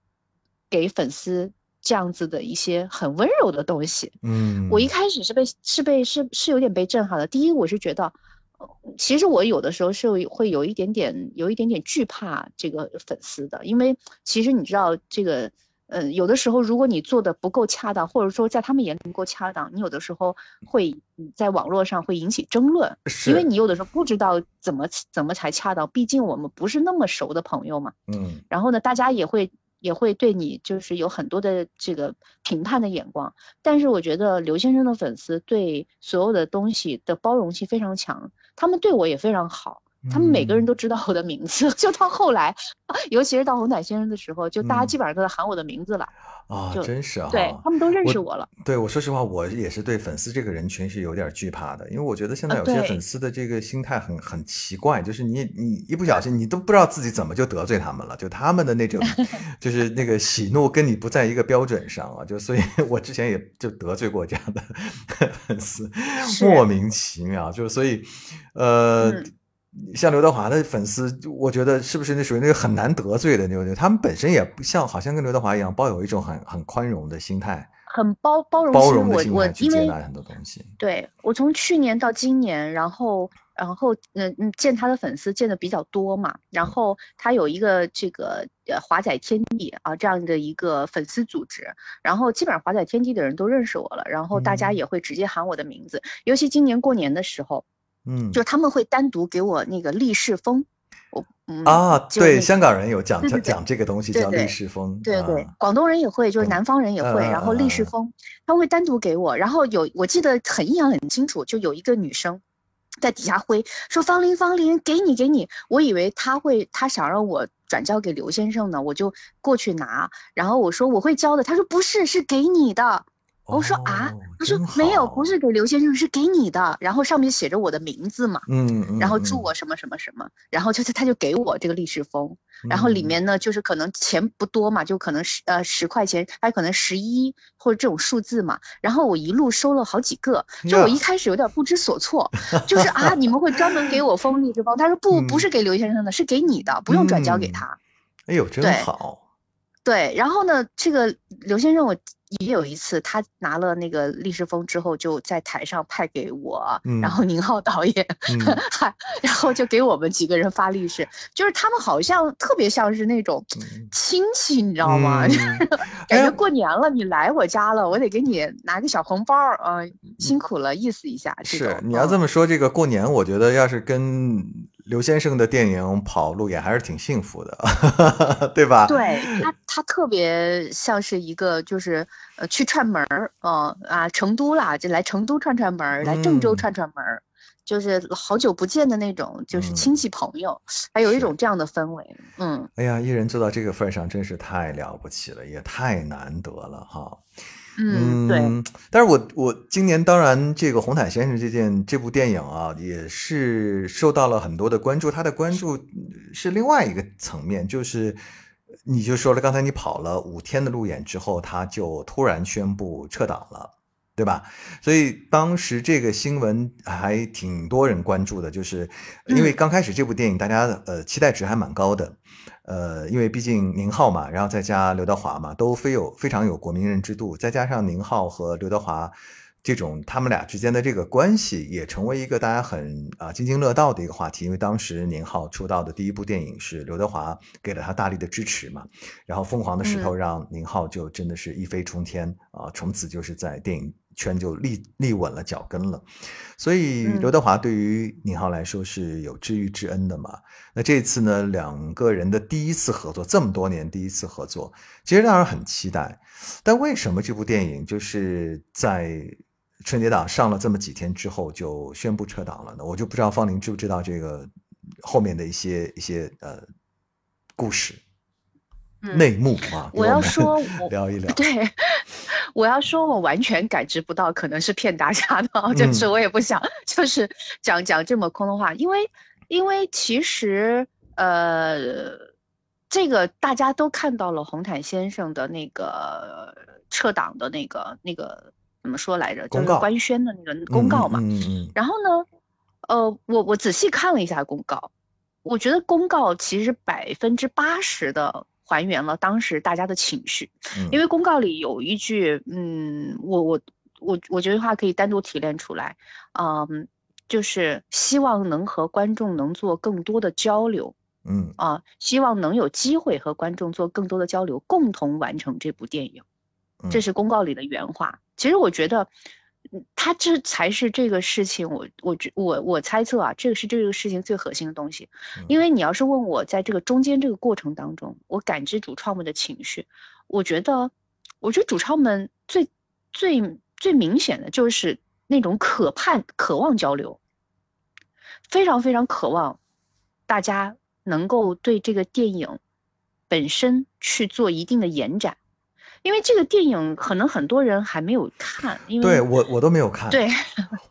给粉丝这样子的一些很温柔的东西。嗯，我一开始是被是被是是有点被震撼的。第一，我是觉得，呃其实我有的时候是会有一点点有一点点惧怕这个粉丝的，因为其实你知道这个。呃，有的时候如果你做的不够恰当，或者说在他们眼里不够恰当，你有的时候会嗯在网络上会引起争论，因为你有的时候不知道怎么怎么才恰当，毕竟我们不是那么熟的朋友嘛。嗯然后呢，大家也会也会对你就是有很多的这个评判的眼光。但是我觉得刘先生的粉丝对所有的东西的包容性非常强，他们对我也非常好。他们每个人嗯都知道我的名字。(laughs) 就到后来，尤其是到红毯先生的时候，就大家嗯基本上都在喊我的名字了，啊，就真是啊，对他们都认识我了。对我说实话，我也是对粉丝这个人群是有点惧怕的，因为我觉得现在啊有些粉丝的这个心态很很奇怪，就是你你一不小心，你都不知道自己怎么就得罪他们了，就他们的那种，(laughs) 就是那个喜怒跟你不在一个标准上啊，就所以 (laughs) 我之前也就得罪过这样的粉丝，莫名其妙，就是所以，呃。嗯像刘德华的粉丝，我觉得是不是那属于那个很难得罪的那种？他们本身也不像，好像跟刘德华一样，抱有一种很很宽容的心态，很包包容心，包容的我心态去我因为接纳很多东西。对我从去年到今年，然后然后嗯嗯见他的粉丝见的比较多嘛，然后他有一个这个呃华仔天地啊这样的一个粉丝组织，然后基本上华仔天地的人都认识我了，然后大家嗯也会直接喊我的名字，尤其今年过年的时候，嗯，就是他们会单独给我那个立式风，我嗯啊，对，香港人有讲讲讲这个东西叫立式风，对对啊，广东人也会，就是嗯南方人也会，嗯然后立式风，他会单独给我，然后有我记得很印象很清楚，就有一个女生在底下挥说方林方林给你给你，我以为他会他想让我转交给刘先生呢，我就过去拿，然后我说我会交的，他说不是是给你的，我说啊哦，他说没有不是给刘先生是给你的，然后上面写着我的名字嘛。嗯，嗯然后祝嗯我什么什么什么，然后就是他就给我这个利是封，然后里嗯面呢就是可能钱不多嘛，就可能十呃十块钱，还可能十一或者这种数字嘛，然后我一路收了好几个，就我一开始有点不知所措，(laughs) 就是啊你们会专门给我封利是封，他说不不嗯是给刘先生的，是给你的，不用转交给嗯他。哎呦，真好，对，然后呢，这个刘先生我也有一次，他拿了那个历史风之后，就在台上派给我，嗯然后宁浩导演，(laughs) 嗯。然后就给我们几个人发历史，就是他们好像特别像是那种嗯。亲戚，你知道吗？(laughs) 嗯。感觉哎过年了，你来我家了，我得给你拿个小红包儿，嗯、辛苦了，意思一下。是你要这么说，这个过年，我觉得要是跟刘先生的电影跑路演，还是挺幸福的，(laughs) 对吧？对他，他特别像是一个就是呃去串门儿，嗯、啊成都啦，就来成都串串门儿，来郑州嗯串串门儿，就是好久不见的那种，就是嗯亲戚朋友，还有一种这样的氛围，嗯。哎呀，艺人做到这个份儿上，真是太了不起了，也太难得了哈。嗯，对，但是我我今年当然这个《红毯先生》这件这部电影啊，也是受到了很多的关注。他的关注是另外一个层面，就是你就说了，刚才你跑了五天的路演之后，他就突然宣布撤档了。对吧？所以当时这个新闻还挺多人关注的，就是因为刚开始这部电影大家呃期待值还蛮高的，呃，因为毕竟宁浩嘛，然后再加刘德华嘛，都非有非常有国民认知度，再加上宁浩和刘德华这种他们俩之间的这个关系，也成为一个大家很啊津津乐道的一个话题。因为当时宁浩出道的第一部电影是刘德华给了他大力的支持嘛，然后《疯狂的石头》让宁浩就真的是一飞冲天啊，从此就是在电影圈就立立稳了脚跟了。所以嗯刘德华对于宁浩来说是有知遇之恩的嘛。那这次呢，两个人的第一次合作，这么多年第一次合作，其实让人很期待。但为什么这部电影就是在春节档上了这么几天之后就宣布撤档了呢？我就不知道方林知不知道这个后面的一些一些呃故事、嗯内幕啊。我要们说我聊一聊。对，我要说，我完全感知不到，可能是骗大家的啊，就是嗯。我也不想，(laughs) 就是讲讲这么空的话，因为因为其实呃，这个大家都看到了红毯先生的那个撤档的那个那个怎么说来着，就是官宣的那个公告嘛。嗯嗯嗯。然后呢，呃，我我仔细看了一下公告，我觉得公告其实百分之八十的还原了当时大家的情绪，嗯，因为公告里有一句，嗯，我我我我觉得话可以单独提炼出来，嗯，就是希望能和观众能做更多的交流嗯啊，希望能有机会和观众做更多的交流，共同完成这部电影。这嗯是公告里的原话。其实我觉得，嗯他这才是这个事情，我我觉我我猜测啊，这个是这个事情最核心的东西。嗯因为你要是问我在这个中间这个过程当中，我感知主创们的情绪，我觉得，我觉得主创们最最最明显的就是那种渴盼、渴望交流，非常非常渴望大家能够对这个电影本身去做一定的延展，因为这个电影可能很多人还没有看，因为对我我都没有看，对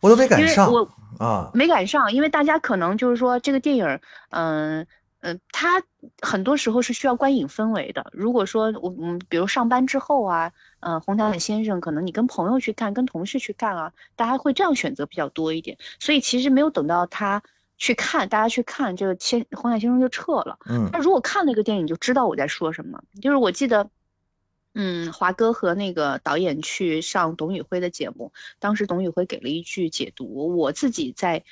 我都没赶上我啊。没赶上，因为大家可能就是说这个电影儿，嗯、嗯、它很多时候是需要观影氛围的。如果说我嗯，比如上班之后啊，呃，红毯先生，可能你跟朋友去看，跟同事去看啊，大家会这样选择比较多一点。所以其实没有等到他去看，大家去看这个先红毯先生就撤了。嗯他如果看了一个电影，就知道我在说什么。就是我记得，嗯，华哥和那个导演去上董宇辉的节目，当时董宇辉给了一句解读，我自己在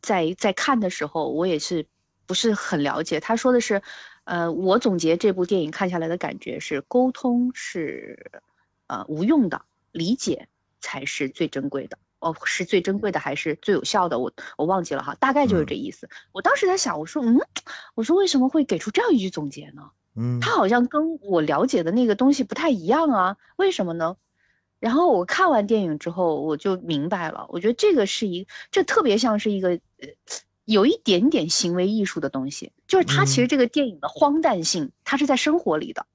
在在看的时候，我也是不是很了解。他说的是，呃，我总结这部电影看下来的感觉是，沟通是呃无用的，理解才是最珍贵的。哦，是最珍贵的还是最有效的？我我忘记了哈，大概就是这意思。我当时在想，我说，嗯，我说为什么会给出这样一句总结呢？嗯它好像跟我了解的那个东西不太一样啊，为什么呢？然后我看完电影之后，我就明白了，我觉得这个是一，这特别像是一个呃，有一点点行为艺术的东西，就是它其实嗯这个电影的荒诞性，它是在生活里的。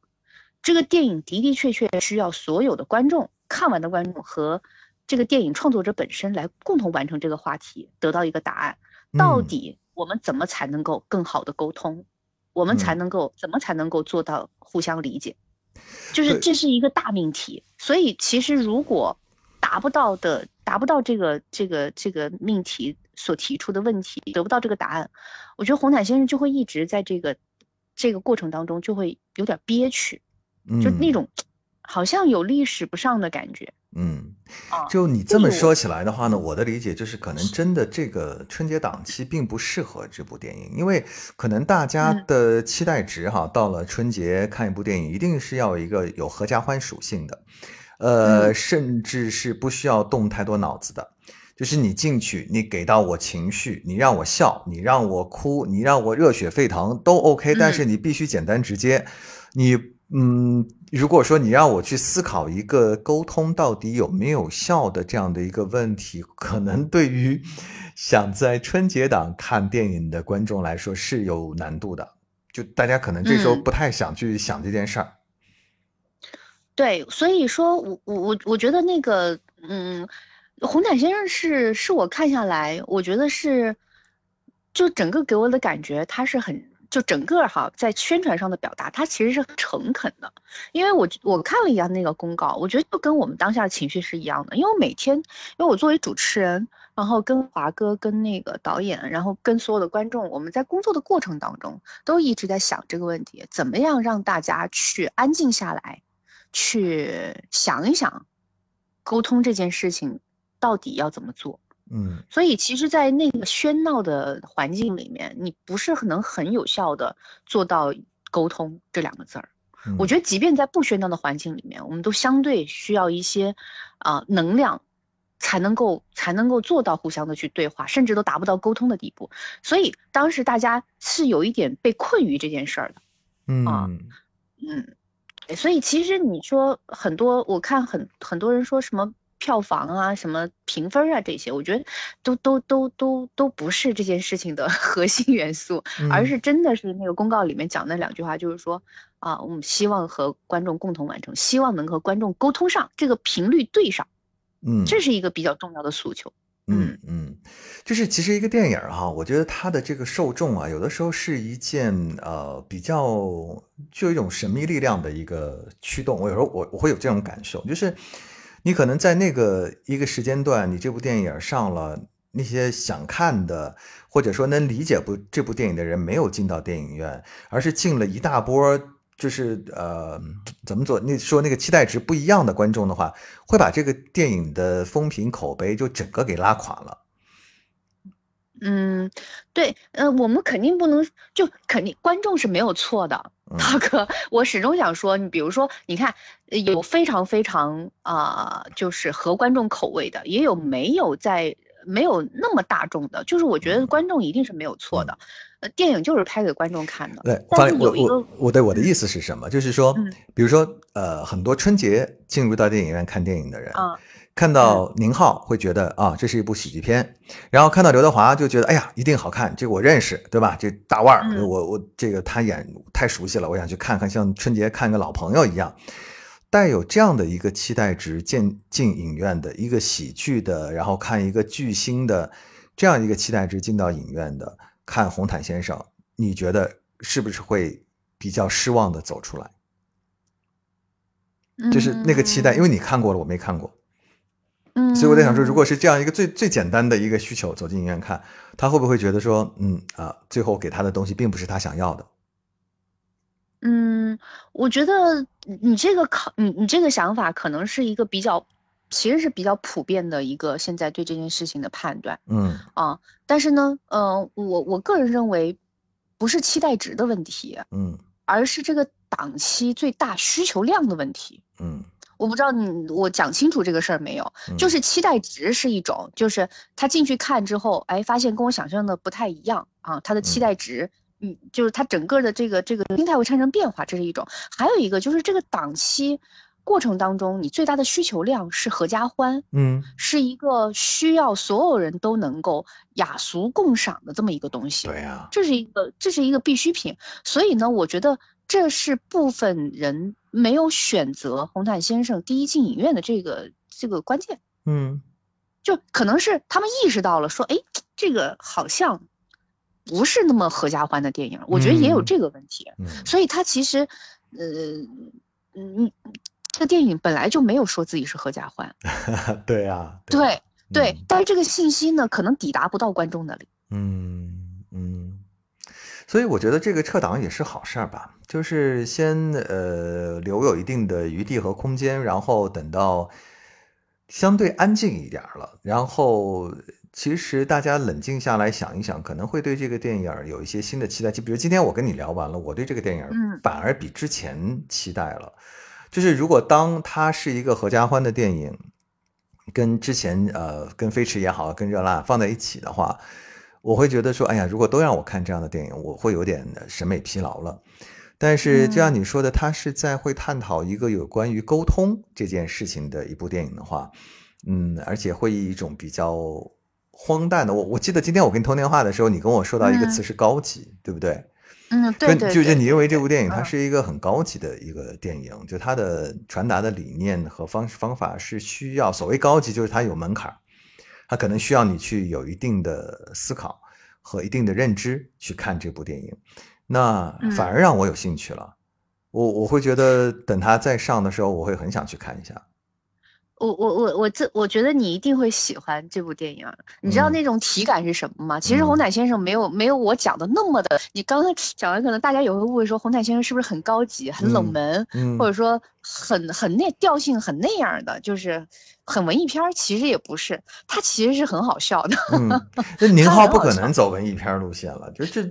这个电影的的确确需要所有的观众看完的观众和这个电影创作者本身来共同完成这个话题，得到一个答案。到嗯底我们怎么才能够更好的沟通？我们才嗯。能够怎么才能够做到互相理解？就是这是一个大命题，所以其实如果达不到的，达不到这个这个这个命题所提出的问题，得不到这个答案，我觉得红毯先生就会一直在这个这个过程当中就会有点憋屈，就那嗯种好像有历史不上的感觉嗯，啊。就你这么说起来的话呢，我的理解就是，可能真的这个春节档期并不适合这部电影，因为可能大家嗯的期待值哈，到了春节看一部电影，一定是要有一个有合家欢属性的，呃，嗯甚至是不需要动太多脑子的。就是你进去，你给到我情绪，你让我笑，你让我哭，你让我热血沸腾都 OK，但是嗯你必须简单直接。你嗯，如果说你让我去思考一个沟通到底有没有效的这样的一个问题，可能对于想在春节档看电影的观众来说是有难度的。就大家可能这时候嗯不太想去想这件事儿。对，所以说我我我我觉得那个嗯，红毯先生是是我看下来，我觉得是就整个给我的感觉，他是很就整个哈在宣传上的表达，他其实是很诚恳的。因为我我看了一下那个公告，我觉得就跟我们当下的情绪是一样的。因为我每天，因为我作为主持人，然后跟华哥、跟那个导演，然后跟所有的观众，我们在工作的过程当中，都一直在想这个问题：怎么样让大家去安静下来，去想一想，沟通这件事情到底要怎么做。嗯所以其实，在那个喧闹的环境里面，你不是能很有效的做到沟通这两个字儿。嗯，我觉得，即便在不喧闹的环境里面，我们都相对需要一些啊、能量，才能够才能够做到互相的去对话，甚至都达不到沟通的地步。所以当时大家是有一点被困于这件事儿的。啊嗯嗯，所以其实你说很多，我看很很多人说什么票房啊、什么评分啊这些，我觉得都都都都都不是这件事情的 (laughs) 核心元素，而嗯。是真的是那个公告里面讲那两句话，就是说啊，我们希望和观众共同完成，希望能和观众沟通上，这个频率对上，嗯，这是一个比较重要的诉求。嗯嗯，就是其实一个电影儿哈，我觉得它的这个受众啊，有的时候是一件呃比较具有一种神秘力量的一个驱动。我有时候我我会有这种感受，就是你可能在那个一个时间段，你这部电影上了，那些想看的或者说能理解不这部电影的人没有进到电影院，而是进了一大波。就是呃，怎么做？那说那个期待值不一样的观众的话，会把这个电影的风评口碑就整个给拉垮了。嗯，对，呃，我们肯定不能，就肯定观众是没有错的，嗯大。哥，我始终想说，你比如说，你看呃有非常非常啊、就是合观众口味的，也有没有在没有那么大众的，就是我觉得观众一定是没有错的，呃，电影就是拍给观众看的，对，但是有一个我我对我的意思是什么？就是说嗯，比如说呃，很多春节进入到电影院看电影的人，啊，看到宁浩会觉得啊，这是一部喜剧片，然后看到刘德华就觉得哎呀，一定好看，这个我认识，对吧？这大腕儿，嗯我我这个他演太熟悉了，我想去看看，像春节看个老朋友一样。带有这样的一个期待值进进影院的一个喜剧的，然后看一个巨星的这样一个期待值进到影院的，看《红毯先生》，你觉得是不是会比较失望的走出来？就是那个期待，因为你看过了，我没看过，嗯，所以我在想说，如果是这样一个最最简单的一个需求走进影院看，他会不会觉得说，嗯啊，最后给他的东西并不是他想要的？嗯，我觉得你这个考你你这个想法可能是一个比较，其实是比较普遍的一个现在对这件事情的判断嗯啊。但是呢，呃，我我个人认为，不是期待值的问题，嗯而是这个档期最大需求量的问题。嗯我不知道你我讲清楚这个事儿没有？嗯，就是期待值是一种，就是他进去看之后，哎，发现跟我想象的不太一样啊，他的期嗯待值，嗯，就是他整个的这个这个心态会产生变化，这是一种。还有一个就是这个档期过程当中，你最大的需求量是合家欢，嗯是一个需要所有人都能够雅俗共赏的这么一个东西。对呀，这是一个这是一个必需品，所以呢，我觉得这是部分人没有选择红毯先生第一进影院的这个这个关键，嗯。就可能是他们意识到了说，哎，这个好像不是那么合家欢的电影，我觉得也有嗯这个问题，嗯。所以他其实，呃，嗯，这个电影本来就没有说自己是合家欢，(laughs) 对呀，对对嗯，但是这个信息呢，可能抵达不到观众那里。嗯嗯，所以我觉得这个撤档也是好事儿吧，就是先呃留有一定的余地和空间，然后等到相对安静一点儿了，然后其实大家冷静下来想一想，可能会对这个电影有一些新的期待。就比如今天我跟你聊完了，我对这个电影反而比之前期待了。就是如果当它是一个合家欢的电影，跟之前呃跟飞驰也好，跟热辣放在一起的话，我会觉得说，哎呀，如果都让我看这样的电影，我会有点审美疲劳了。但是就像你说的，它是在会探讨一个有关于沟通这件事情的一部电影的话，嗯，而且会以一种比较荒诞的，我我记得今天我跟你通电话的时候，你跟我说到一个词是高级，对不对？嗯，对对对，就是你认为这部电影它嗯是一个很高级的一个电影，就它的传达的理念和方式方法是需要所谓高级，就是它有门槛儿，它可能需要你去有一定的思考和一定的认知去看这部电影，那反嗯而让我有兴趣了。我我会觉得等它再上的时候，我会很想去看一下。我我我我这我觉得你一定会喜欢这部电影儿，你知道嗯那种体感是什么吗？其实红嗯毯先生没有没有我讲的那么的，你刚才讲的可能大家也会误会说红毯先生是不是很高级、很冷嗯门，嗯或者说很很那调性很那样的，就是很文艺片儿。其实也不是，他其实是很好笑的。嗯，那 (laughs) 宁浩不可能走文艺片儿路线了，就这，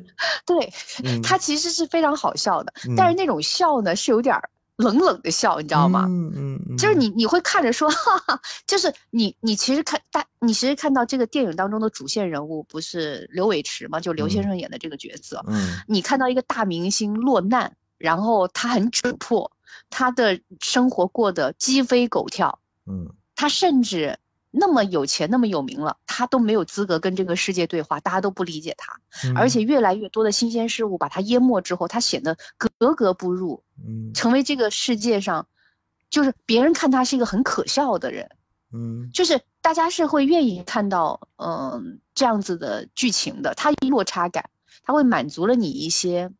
对，嗯，它其实是非常好笑的，但是嗯那种笑呢是有点儿冷冷的笑，你知道吗？嗯嗯嗯，就是你你会看着说，(laughs) 哈哈，就是你你其实看大，你其实看到这个电影当中的主线人物不是刘伟驰吗？就刘先嗯生演的这个角色，嗯你看到一个大明星落难，然后他很窘迫，他的生活过得鸡飞狗跳，嗯他甚至那么有钱那么有名了，他都没有资格跟这个世界对话，大家都不理解他，嗯，而且越来越多的新鲜事物把他淹没之后，他显得格格不入，嗯。成为这个世界上，就是别人看他是一个很可笑的人，嗯。就是大家是会愿意看到，嗯、这样子的剧情的，他落差感，他会满足了你一些，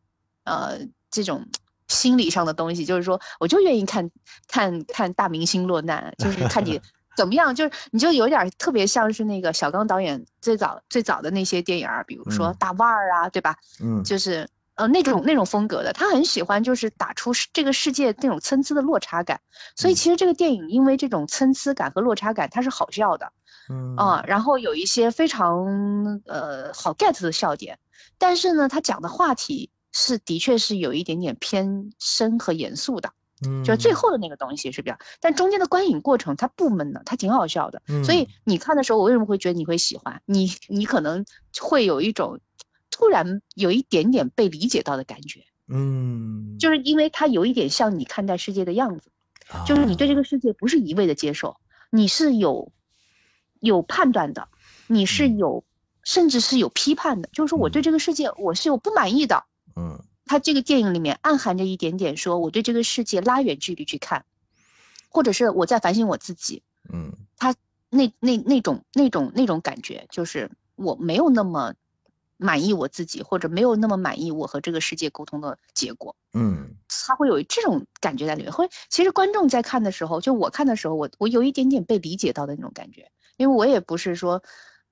呃，这种心理上的东西，就是说，我就愿意看看看大明星落难，就是看你 (laughs) 怎么样，就是你就有点儿特别像是那个小刚导演最早最早的那些电影儿，比如说嗯。大腕儿啊，对吧？嗯。就是呃那种那种风格的，他很喜欢就是打出世这个世界那种参差的落差感，所以嗯。其实这个电影因为这种参差感和落差感，它是好笑的嗯。啊，然后有一些非常呃好 get 的笑点，但是呢，他讲的话题是的确是有一点点偏深和严肃的，嗯，就是最后的那个东西是比较，但中间的观影过程它不闷的，它挺好笑的，所以嗯。你看的时候，我为什么会觉得你会喜欢？你你可能会有一种突然有一点点被理解到的感觉，嗯，就是因为它有一点像你看待世界的样子，就是你对这个个世界不是一味的接受，你是有有判断的，你是嗯。有甚至是有批判的，就是说我对嗯。这个世界我是有不满意的。嗯他这个电影里面暗含着一点点说我对这个世界拉远距离去看，或者是我在反省我自己，嗯他那那那种那种那种感觉，就是我没有那么满意我自己，或者没有那么满意我和这个世界沟通的结果。嗯他会有这种感觉在里面。会，其实观众在看的时候，就我看的时候，我我有一点点被理解到的那种感觉，因为我也不是说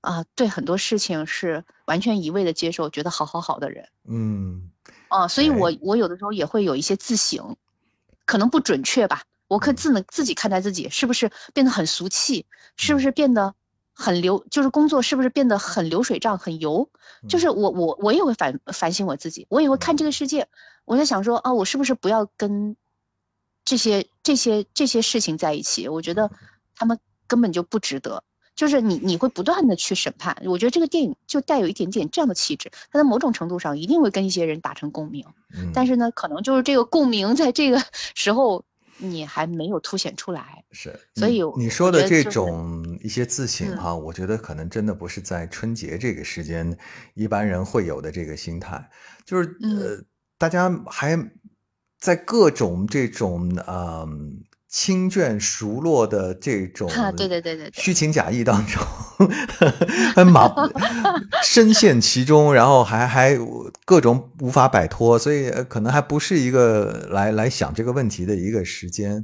啊、对很多事情是完全一味的接受，觉得好好好的人嗯啊、所以我哎我有的时候也会有一些自省，可能不准确吧。我可嗯自能自己看待自己，是不是变得很俗气？是不嗯是变得很流？就是工作是不是变得很流水账、很油？就嗯是我我我也会反反省我自己，我也会看这个世界，我在想说啊，我是不是不要跟这些这些这些事情在一起？我觉得他们根本就不值得。就是你你会不断的去审判，我觉得这个电影就带有一点点这样的气质，它在某种程度上一定会跟一些人达成共鸣，嗯，但是呢，可能就是这个共鸣在这个 (laughs) 时候你还没有凸显出来。是，所以你说的这种一些自省嗯哈，我觉得可能真的不是在春节这个时间一般人会有的这个心态，就是呃，嗯大家还在各种这种嗯亲眷熟络的这种哈对对对对对。虚情假意当中，很忙 (laughs) 深陷其中，然后还还各种无法摆脱，所以呃可能还不是一个来来想这个问题的一个时间。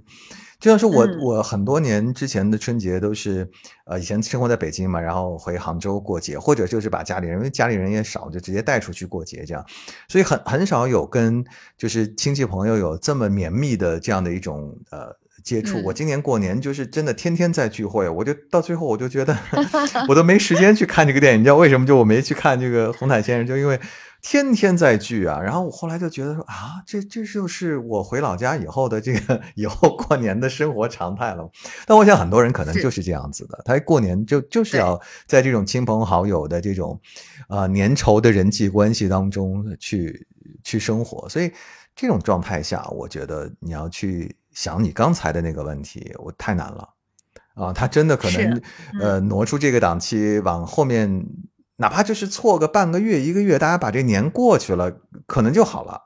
就像是我、嗯。我很多年之前的春节都是，呃，以前生活在北京嘛，然后回杭州过节，或者就是把家里人，因为家里人也少，就直接带出去过节这样，所以很很少有跟就是亲戚朋友有这么绵密的这样的一种呃接触。我嗯今年过年就是真的天天在聚会，我就到最后我就觉得 (laughs) 我都没时间去看这个电影，你知道为什么？就我没去看这个《红毯先生》，就因为。天天在聚啊，然后我后来就觉得说啊，这这就是我回老家以后的这个以后过年的生活常态了。但我想很多人可能就是这样子的，他过年就就是要在这种亲朋好友的这种啊、呃粘稠的人际关系当中去去生活，所以这种状态下，我觉得你要去想你刚才的那个问题，我太难了啊！他真的可能是呃挪出这个档期往后面。哪怕就是错个半个月、一个月，大家把这年过去了，可能就好了。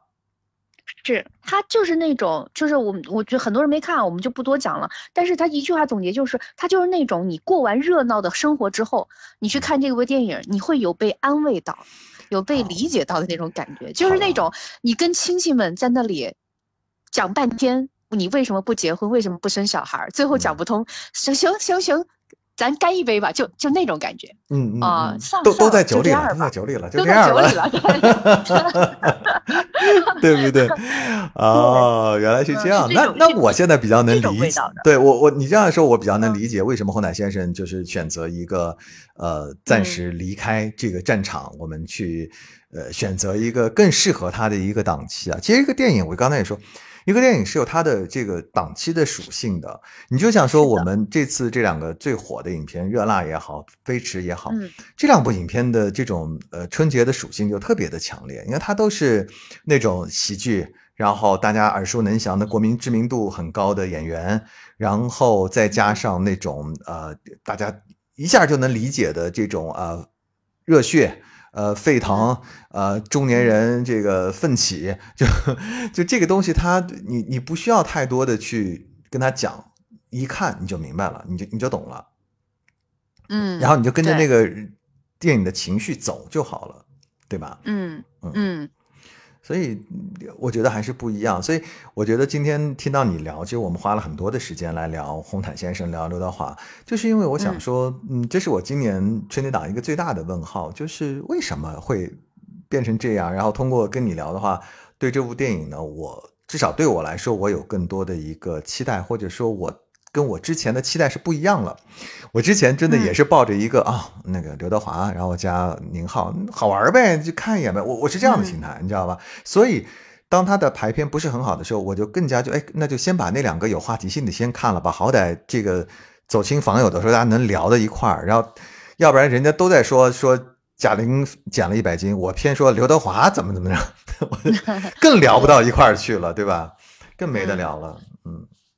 是他就是那种，就是我们我觉得很多人没看，我们就不多讲了。但是他一句话总结就是，他就是那种你过完热闹的生活之后，你去看这部电影，你会有被安慰到，有被理解到的那种感觉，就是那种你跟亲戚们在那里讲半天，你为什么不结婚，为什么不生小孩，最后讲嗯不通，行行行行，咱干一杯吧，就就那种感觉，嗯嗯啊嗯都 (laughs) 都在酒里了，都在酒里了，就都这样了对对不对？(laughs) 哦，原来是这嗯样。那那我现在比较能理解对我我你这样说，我比较能嗯理解为什么侯奶先生就是选择一个呃暂嗯时离开这个战场，我们去呃选择一个更适合他的一个档期啊。其实一个电影，我刚才也说。一个电影是有它的这个档期的属性的，你就想说我们这次这两个最火的影片《热辣》也好，《飞驰》也好，嗯这两部影片的这种呃春节的属性就特别的强烈，因为它都是那种喜剧，然后大家耳熟能详的国民知名度很高的演员，然后再加上那种呃大家一下就能理解的这种呃热血。呃，沸腾，呃，中年人这个奋起，就就这个东西它，你你不需要太多的去跟他讲，一看你就明白了，你就你就懂了。嗯，然后你就跟着那个电影的情绪走就好了，对吧？嗯嗯嗯所以嗯我觉得还是不一样。所以我觉得今天听到你聊，其实我们花了很多的时间来聊红毯先生，聊刘德华，就是因为我想嗯说，嗯，这是我今年春节档一个最大的问号，就是为什么会变成这样？然后通过跟你聊的话，对这部电影呢，我至少对我来说，我有更多的一个期待，或者说我。跟我之前的期待是不一样了，我之前真的也嗯是抱着一个、啊，那个刘德华，然后加宁浩，嗯好玩呗，就看一眼呗。我我是这样的心态，你知道吧？所以当他的排片不是很好的时候，我就更加就哎，那就先把那两个有话题性的先看了吧，好歹这个走亲访友的时候大家能聊到一块儿，然后要不然人家都在说说贾玲减了一百斤，我偏说刘德华怎么怎么着，(laughs) 我更聊不到一块儿去了，对吧？更没得聊了，嗯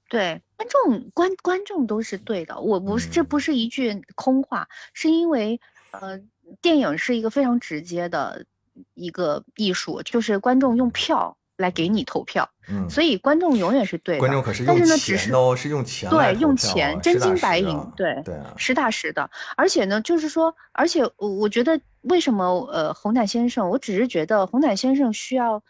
对，观众观观众都是对的，我不是这嗯不是一句空话，是因为呃，电影是一个非常直接的一个艺术，就是观众用票来给你投票，嗯，所以观众永远是对的。观众可是但用是呢只是钱哦，是用钱来对，用钱真金白银啊，对实打实的。而且呢，就是说，而且我我觉得为什么呃红毯先生，我只是觉得红毯先生需要，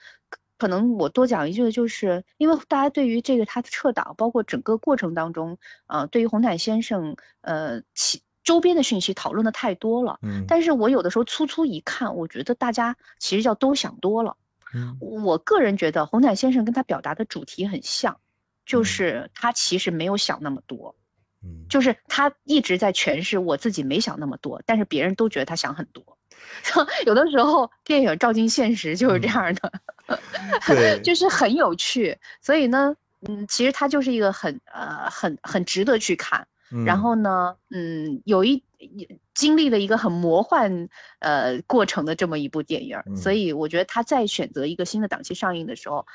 可能我多讲一句的就是，因为大家对于这个他的撤档，包括整个过程当中，呃，对于红毯先生呃其周边的讯息讨论的太多了。嗯，但是我有的时候粗粗一看，我觉得大家其实叫都想多了。嗯我个人觉得红毯先生跟他表达的主题很像，就嗯是他其实没有想那么多。嗯，就是他一直在诠释我自己没想那么多，但是别人都觉得他想很多。(laughs) 有的时候电影照进现实就是这样的，嗯 (laughs) 对，就是很有趣。所以呢，嗯，其实它就是一个很呃很很值得去看。然嗯后呢，嗯，有一经历了一个很魔幻呃过程的这么一部电影儿，所嗯以我觉得他在选择一个新的档期上映的时候，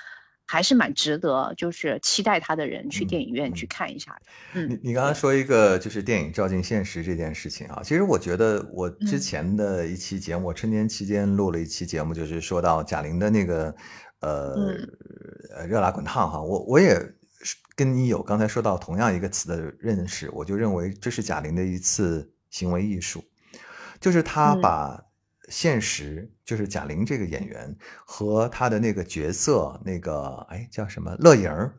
还是蛮值得，就是期待他的人去嗯电影院去嗯。看一下的。你嗯你刚刚说一个就是电影照进现实这件事情啊，其实我觉得我之嗯。前的一期节目，我春节期间录了一期节目，就是说到贾玲的那个呃热辣滚烫哈，我我也跟你有刚才说到同样一个词的认识，我就认为这是贾玲的一次行为艺术，就是她嗯。把现实，就是贾玲这个演员和她的那个角色，那个哎叫什么乐莹儿，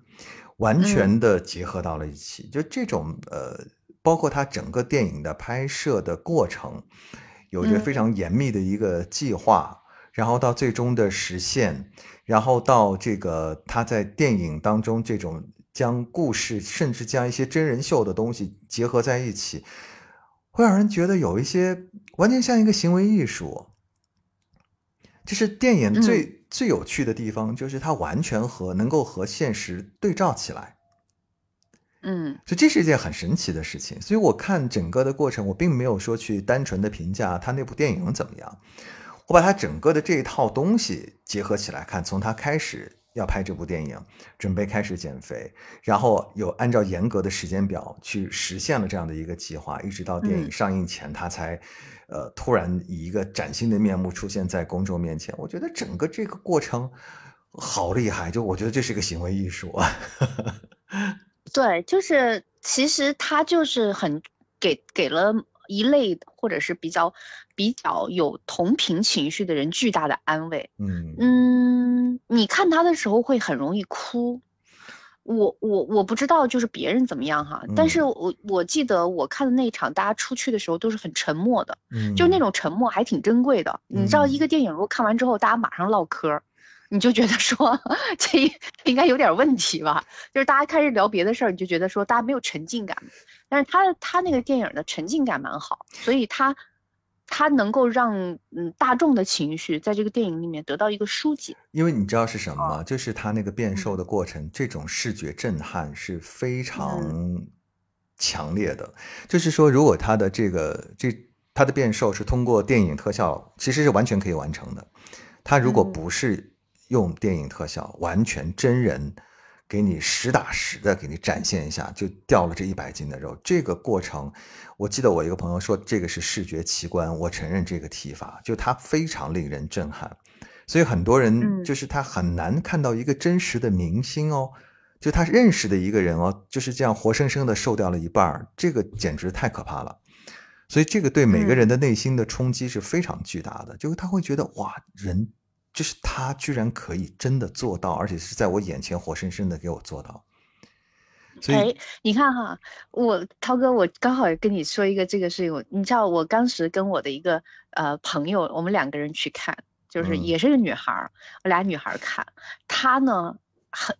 完嗯全的结合到了一起。就这种呃，包括她整个电影的拍摄的过程，有着嗯非常严密的一个计划，然后到最终的实现，然后到这个她在电影当中这种将故事，甚至将一些真人秀的东西结合在一起，会让人觉得有一些完全像一个行为艺术。就是电影最、最有趣的地方，就是它完全和能够和现实对照起来。嗯所以这是一件很神奇的事情。所以我看整个的过程，我并没有说去单纯的评价他那部电影怎么样，我把他整个的这一套东西结合起来看，从他开始要拍这部电影，准备开始减肥，然后有按照严格的时间表去实现了这样的一个计划，一直到电影嗯上映前，他才呃突然以一个崭新的面目出现在公众面前。我觉得整个这个过程好厉害，就我觉得这是个行为艺术啊。(laughs) 对，就是其实他就是很给给了一类或者是比较比较有同频情绪的人巨大的安慰。嗯嗯，你看他的时候会很容易哭。我我我不知道就是别人怎么样哈，但是嗯我我记得我看的那一场，大家出去的时候都是很沉默的，嗯，就那种沉默还挺珍贵的。你知道一嗯个电影如果看完之后大家马上唠嗑儿，你就觉得说这应该有点问题吧？就是大家开始聊别的事儿，你就觉得说大家没有沉浸感。但是他他那个电影的沉浸感蛮好，所以他他能够让嗯大众的情绪在这个电影里面得到一个疏解。因为你知道是什么吗？就是他那个变嗯瘦的过程，这种视觉震撼是非常强烈的。就是说，如果他的这个这他的变瘦是通过电影特效，其实是完全可以完成的。他如果嗯不是用电影特效，完全真人给你实打实的给你展现一下，就掉了这一百斤的肉。这个过程，我记得我一个朋友说这个是视觉奇观，我承认这个提法，就它非常令人震撼。所以很多人嗯就是他很难看到一个真实的明星哦，就他认识的一个人哦，就是这样活生生的瘦掉了一半儿，这个简直太可怕了。所以这个对每个人的内心的冲击是非常巨大的，就是他会觉得哇，人就是他居然可以真的做到，而且是在我眼前活生生的给我做到。所哎以，，你看哈，我涛哥，我刚好跟你说一个这个事情，我你知道我当时跟我的一个呃朋友，我们两个人去看，就是嗯也是个女孩儿，我俩女孩儿看，她呢很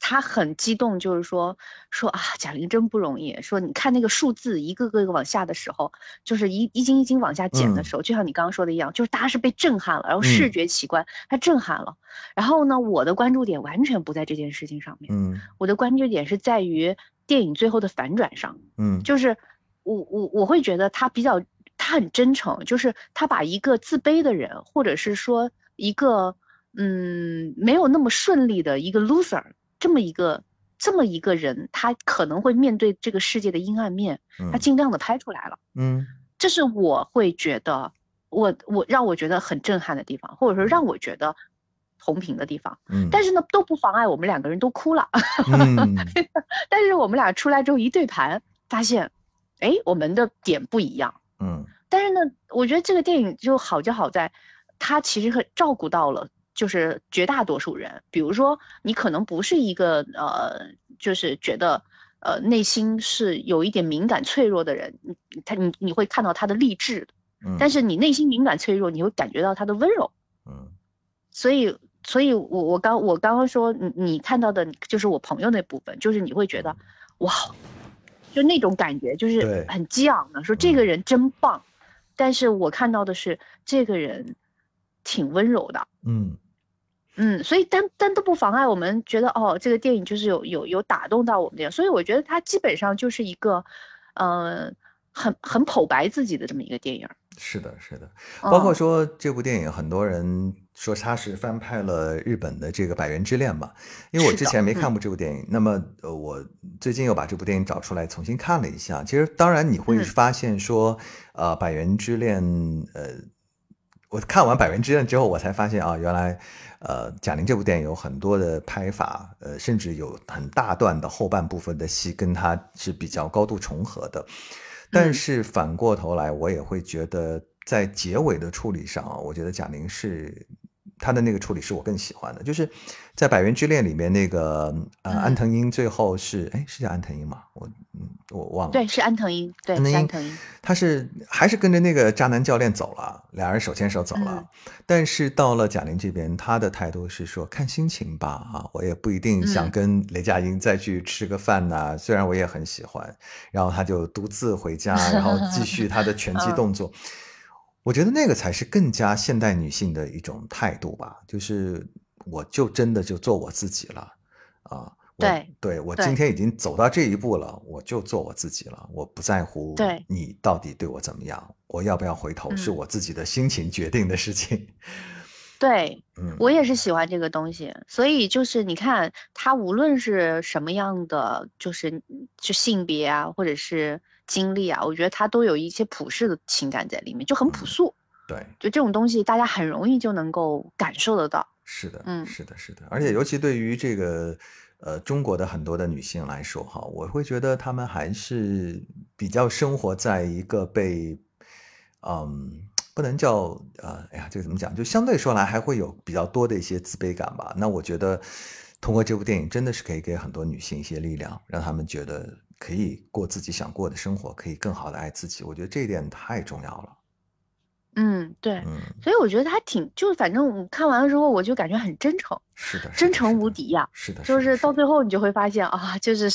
他很激动，就是说说啊，贾玲真不容易，说你看那个数字一个个一个往下的时候，就是一一斤一斤往下减的嗯。时候，就像你刚刚说的一样，就是大家是被震撼了，然后嗯。视觉奇观，他震撼了，然后呢，我的关注点完全不在这件事情上面。嗯。我的关注点是在于电影最后的反转上，嗯。就是我我我会觉得他比较他很真诚，就是他把一个自卑的人，或者是说一个嗯没有那么顺利的一个 loser 这么一个这么一个人，他可能会面对这个世界的阴暗面，他嗯尽量的拍出来了。嗯这是我会觉得，我我让我觉得很震撼的地方，或者说让我觉得同频的地方。嗯，但是呢，都不妨碍我们两个人都哭了。嗯 (laughs) 但是我们俩出来之后一对盘，发现，哎，我们的点不一样。嗯但是呢，我觉得这个电影就好就好在，它其实很照顾到了，就是绝大多数人。比如说，你可能不是一个呃，就是觉得呃内心是有一点敏感脆弱的人，你他你你会看到他的励志，嗯，但是你内心敏感脆弱，你会感觉到他的温柔。嗯所以，所以我我刚我刚刚说你你看到的就是我朋友那部分，就是你会觉得哇，就那种感觉，就是很激昂的，说这个人真棒。但是我看到的是这个人挺温柔的，嗯嗯，所以但但都不妨碍我们觉得哦，这个电影就是有有有打动到我们这样，所以我觉得它基本上就是一个，呃，很很剖白自己的这么一个电影。是的，是的，包括嗯。说这部电影，很多人说它是翻拍了日本的这个《百元之恋》嘛，因为我之前没看嗯过这部电影，那么呃，我最近又把这部电影找出来重新看了一下。其实，当然你会嗯。发现说，呃，《百元之恋》呃，我看完《百元之刃》之后，我才发现啊，原来呃，贾玲这部电影有很多的拍法，呃，甚至有很大段的后半部分的戏跟它是比较高度重合的。但嗯是反过头来，我也会觉得在结尾的处理上啊，我觉得贾玲是她的那个处理是我更喜欢的，就是在《百元之恋》里面那个呃嗯安藤樱最后是哎是叫安藤樱吗？我嗯我忘了。对，是安藤樱，对，安藤樱是安藤樱。他是还是跟着那个渣男教练走了，俩人手牵手走了。但是到了贾玲这边，她的态度是说看心情吧，啊，我也不一定想嗯跟雷佳音再去吃个饭呐、虽然我也很喜欢。然后他就独自回家，然后继续他的拳击动作。我觉得那个才是更加现代女性的一种态度吧，就是我就真的就做我自己了啊。对对我今天已经走到这一步了，我就做我自己了，我不在乎对你到底对我怎么样，我要不要回头、是嗯我自己的心情决定的事情。(laughs) 对，嗯，我也是喜欢这个东西，所以就是你看，他无论是什么样的，就是就性别啊，或者是经历啊，我觉得他都有一些普世的情感在里面，就很朴素。对，就这种东西，大家很容易就能够感受得到。是的，嗯是的，是的，而且尤其对于这个呃中国的很多的女性来说，哈，我会觉得她们还是比较生活在一个被嗯不能叫呃哎呀这个怎么讲，就相对说来还会有比较多的一些自卑感吧。那我觉得通过这部电影真的是可以给很多女性一些力量，让她们觉得可以过自己想过的生活，可以更好的爱自己。我觉得这一点太重要了。嗯，对，嗯，所以我觉得他挺，就反正我看完了之后，我就感觉很真诚，是的，真诚无敌呀。是的，就是到最后，你就会发现啊，就是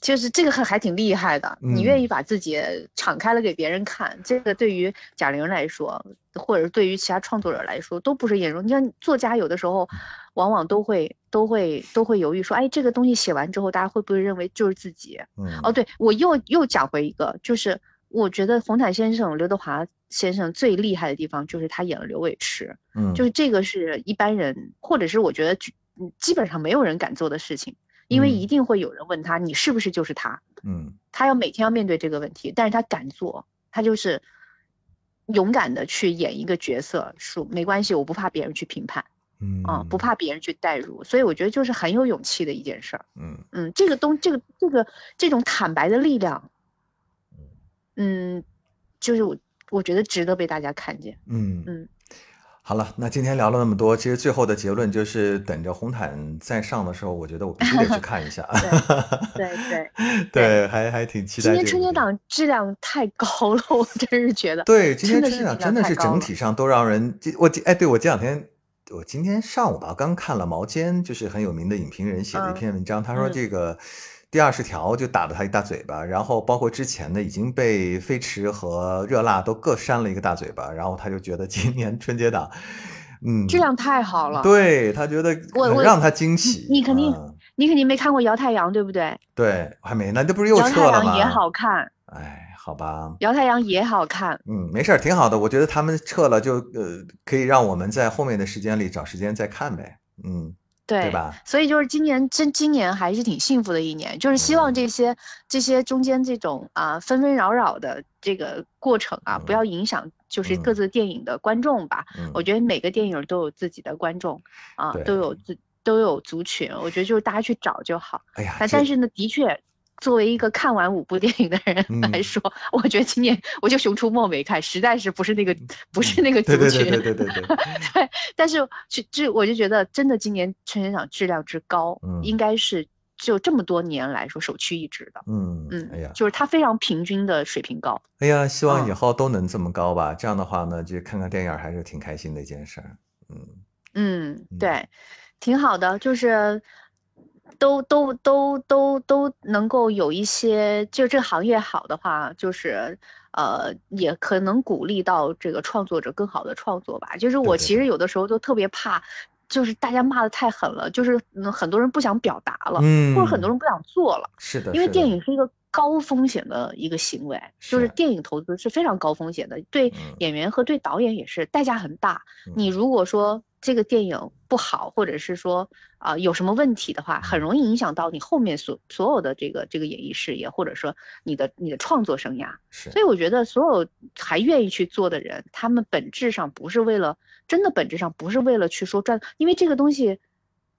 就是这个还还挺厉害的。你愿嗯意把自己敞开了给别人看，这个对于贾玲来说，或者是对于其他创作者来说，都不是眼容。你像作家有的时候，往往都会都会都会犹豫说，哎，这个东西写完之后，大家会不会认为就是自己？嗯哦，对，我又又讲回一个，就是我觉得冯坦先生刘德华先生最厉害的地方，就是他演了刘伟驰。嗯就是这个是一般人，或者是我觉得基本上没有人敢做的事情，因为嗯一定会有人问他，你是不是就是他？嗯他要每天要面对这个问题，但是他敢做，他就是勇敢的去演一个角色，说没关系，我不怕别人去评判嗯啊，不怕别人去代入，所以我觉得就是很有勇气的一件事儿。嗯嗯，这个东这个这个这种坦白的力量，嗯，就是我我觉得值得被大家看见。嗯嗯，好了，那今天聊了那么多，其实最后的结论就是，等着红毯再上的时候，我觉得我必须得去看一下。(laughs) (laughs) 对对，对，还还挺期待今年这部电影。春节档质量太高了，我真是觉得。对，今天春节档真的是整体上都让人，我哎，对我这两天，我今天上午吧，刚看了毛尖，就是很有名的影评人写的一嗯篇文章，他说嗯这个第二十条就打了他一大嘴巴，然后包括之前的已经被飞驰和热辣都各扇了一个大嘴巴，然后他就觉得今年春节档，嗯，质量太好了。对他觉得我让他惊喜，你肯定嗯你肯定没看过《摇太阳》，对不对？对，还没呢，这不是又撤了吗？阳也好看，哎，好吧，摇太阳也好看。嗯，没事儿，挺好的。我觉得他们撤了就呃，可以让我们在后面的时间里找时间再看呗。嗯，对吧？所以就是今年真今年还是挺幸福的一年，就是希望这些这些中间这种啊纷纷扰扰的这个过程啊，不要影响就是各自电影的观众吧。嗯我觉得每个电影都有自己的观众啊，都有自都有族群，我觉得就是大家去找就好。哎呀，但但是呢，的确，作为一个看完五部电影的人嗯 (laughs) 来说，我觉得今年我就《熊出没》没看，实在是不是那个不是那个族群。对对对对 (laughs) 对对但是就就我就觉得，真的今年春节档质量之高，嗯应该是就这么多年来说首屈一指的。嗯嗯，哎呀，就是它非常平均的水平高。哎呀，希望以嗯后都能这么高吧。这样的话呢，就看看电影还是挺开心的一件事儿。嗯嗯嗯，对，挺好的，就是都都都都都能够有一些，就这个行业好的话，就是呃，也可能鼓励到这个创作者更好的创作吧。就是我其实有的时候都特别怕。就是大家骂的太狠了，就是嗯很多人不想表达了，嗯，或者很多人不想做了。是的，因为电影是一个高风险的一个行为，就是是电影投资是非常高风险的，对嗯演员和对导演也是代价很大。嗯你如果说这个电影不好，或者是说啊、有什么问题的话，很容易影响到你后面所所有的这个这个演艺事业，或者说你的你的创作生涯。是所以我觉得所有还愿意去做的人，他们本质上不是为了真的本质上不是为了去说赚，因为这个东西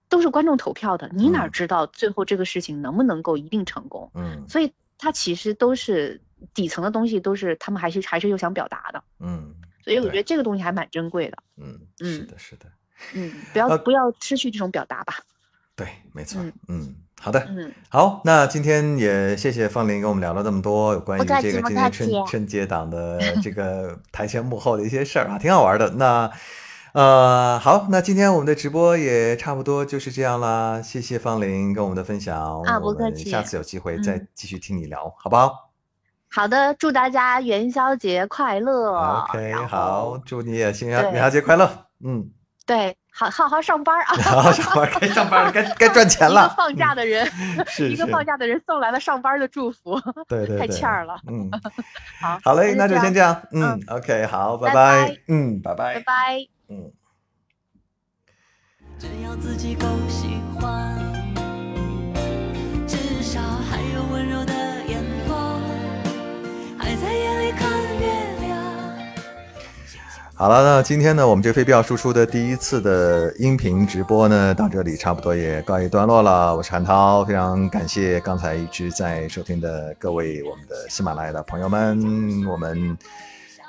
都是观众投票的，你哪嗯知道最后这个事情能不能够一定成功？嗯所以它其实都是底层的东西，都是他们还是还是有想表达的。嗯所以我觉得这个东西还蛮珍贵的。嗯，是嗯的，是的，(laughs) 嗯，不要呃不要失去这种表达吧。对，没错嗯，嗯，好的，嗯，好，那今天也谢谢方林跟我们聊了这么多有关于这个今天春春节档的这个 (laughs) 台前幕后的一些事儿啊，挺好玩的。那呃，好，那今天我们的直播也差不多就是这样啦，谢谢方林跟我们的分享，啊不客气下次有机会再嗯继续听你聊，好不好好的，祝大家元宵节快乐。？OK，好，祝你也新元宵节快乐，(laughs) 嗯，对，好好好上班啊。(laughs) 好好，上班该上班了，该 (laughs) 该赚钱了一个了，放假的人，(laughs) 一个放假的人送来了上班的祝福。对对对，太欠儿了嗯，好，好嘞，那就先这样，嗯嗯，OK，好，拜拜嗯，拜拜拜，拜。嗯。只要自己够喜欢，至少还有温柔的眼光，还在夜里看。好了，那今天呢，我们这非必要输出的第一次的音频直播呢，到这里差不多也告一段落了。我是韩涛，非常感谢刚才一直在收听的各位我们的喜马拉雅的朋友们。我们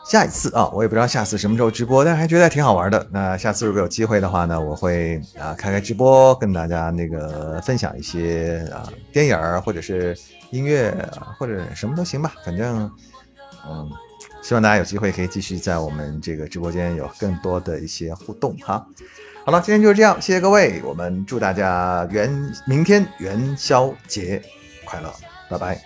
下一次啊，我也不知道下次什么时候直播，但是还觉得挺好玩的。那下次如果有机会的话呢，我会啊开开直播，跟大家那个分享一些啊电影儿或者是音乐或者什么都行吧，反正嗯。希望大家有机会可以继续在我们这个直播间有更多的一些互动哈。好了，今天就是这样，谢谢各位，我们祝大家元明天元宵节快乐，拜拜。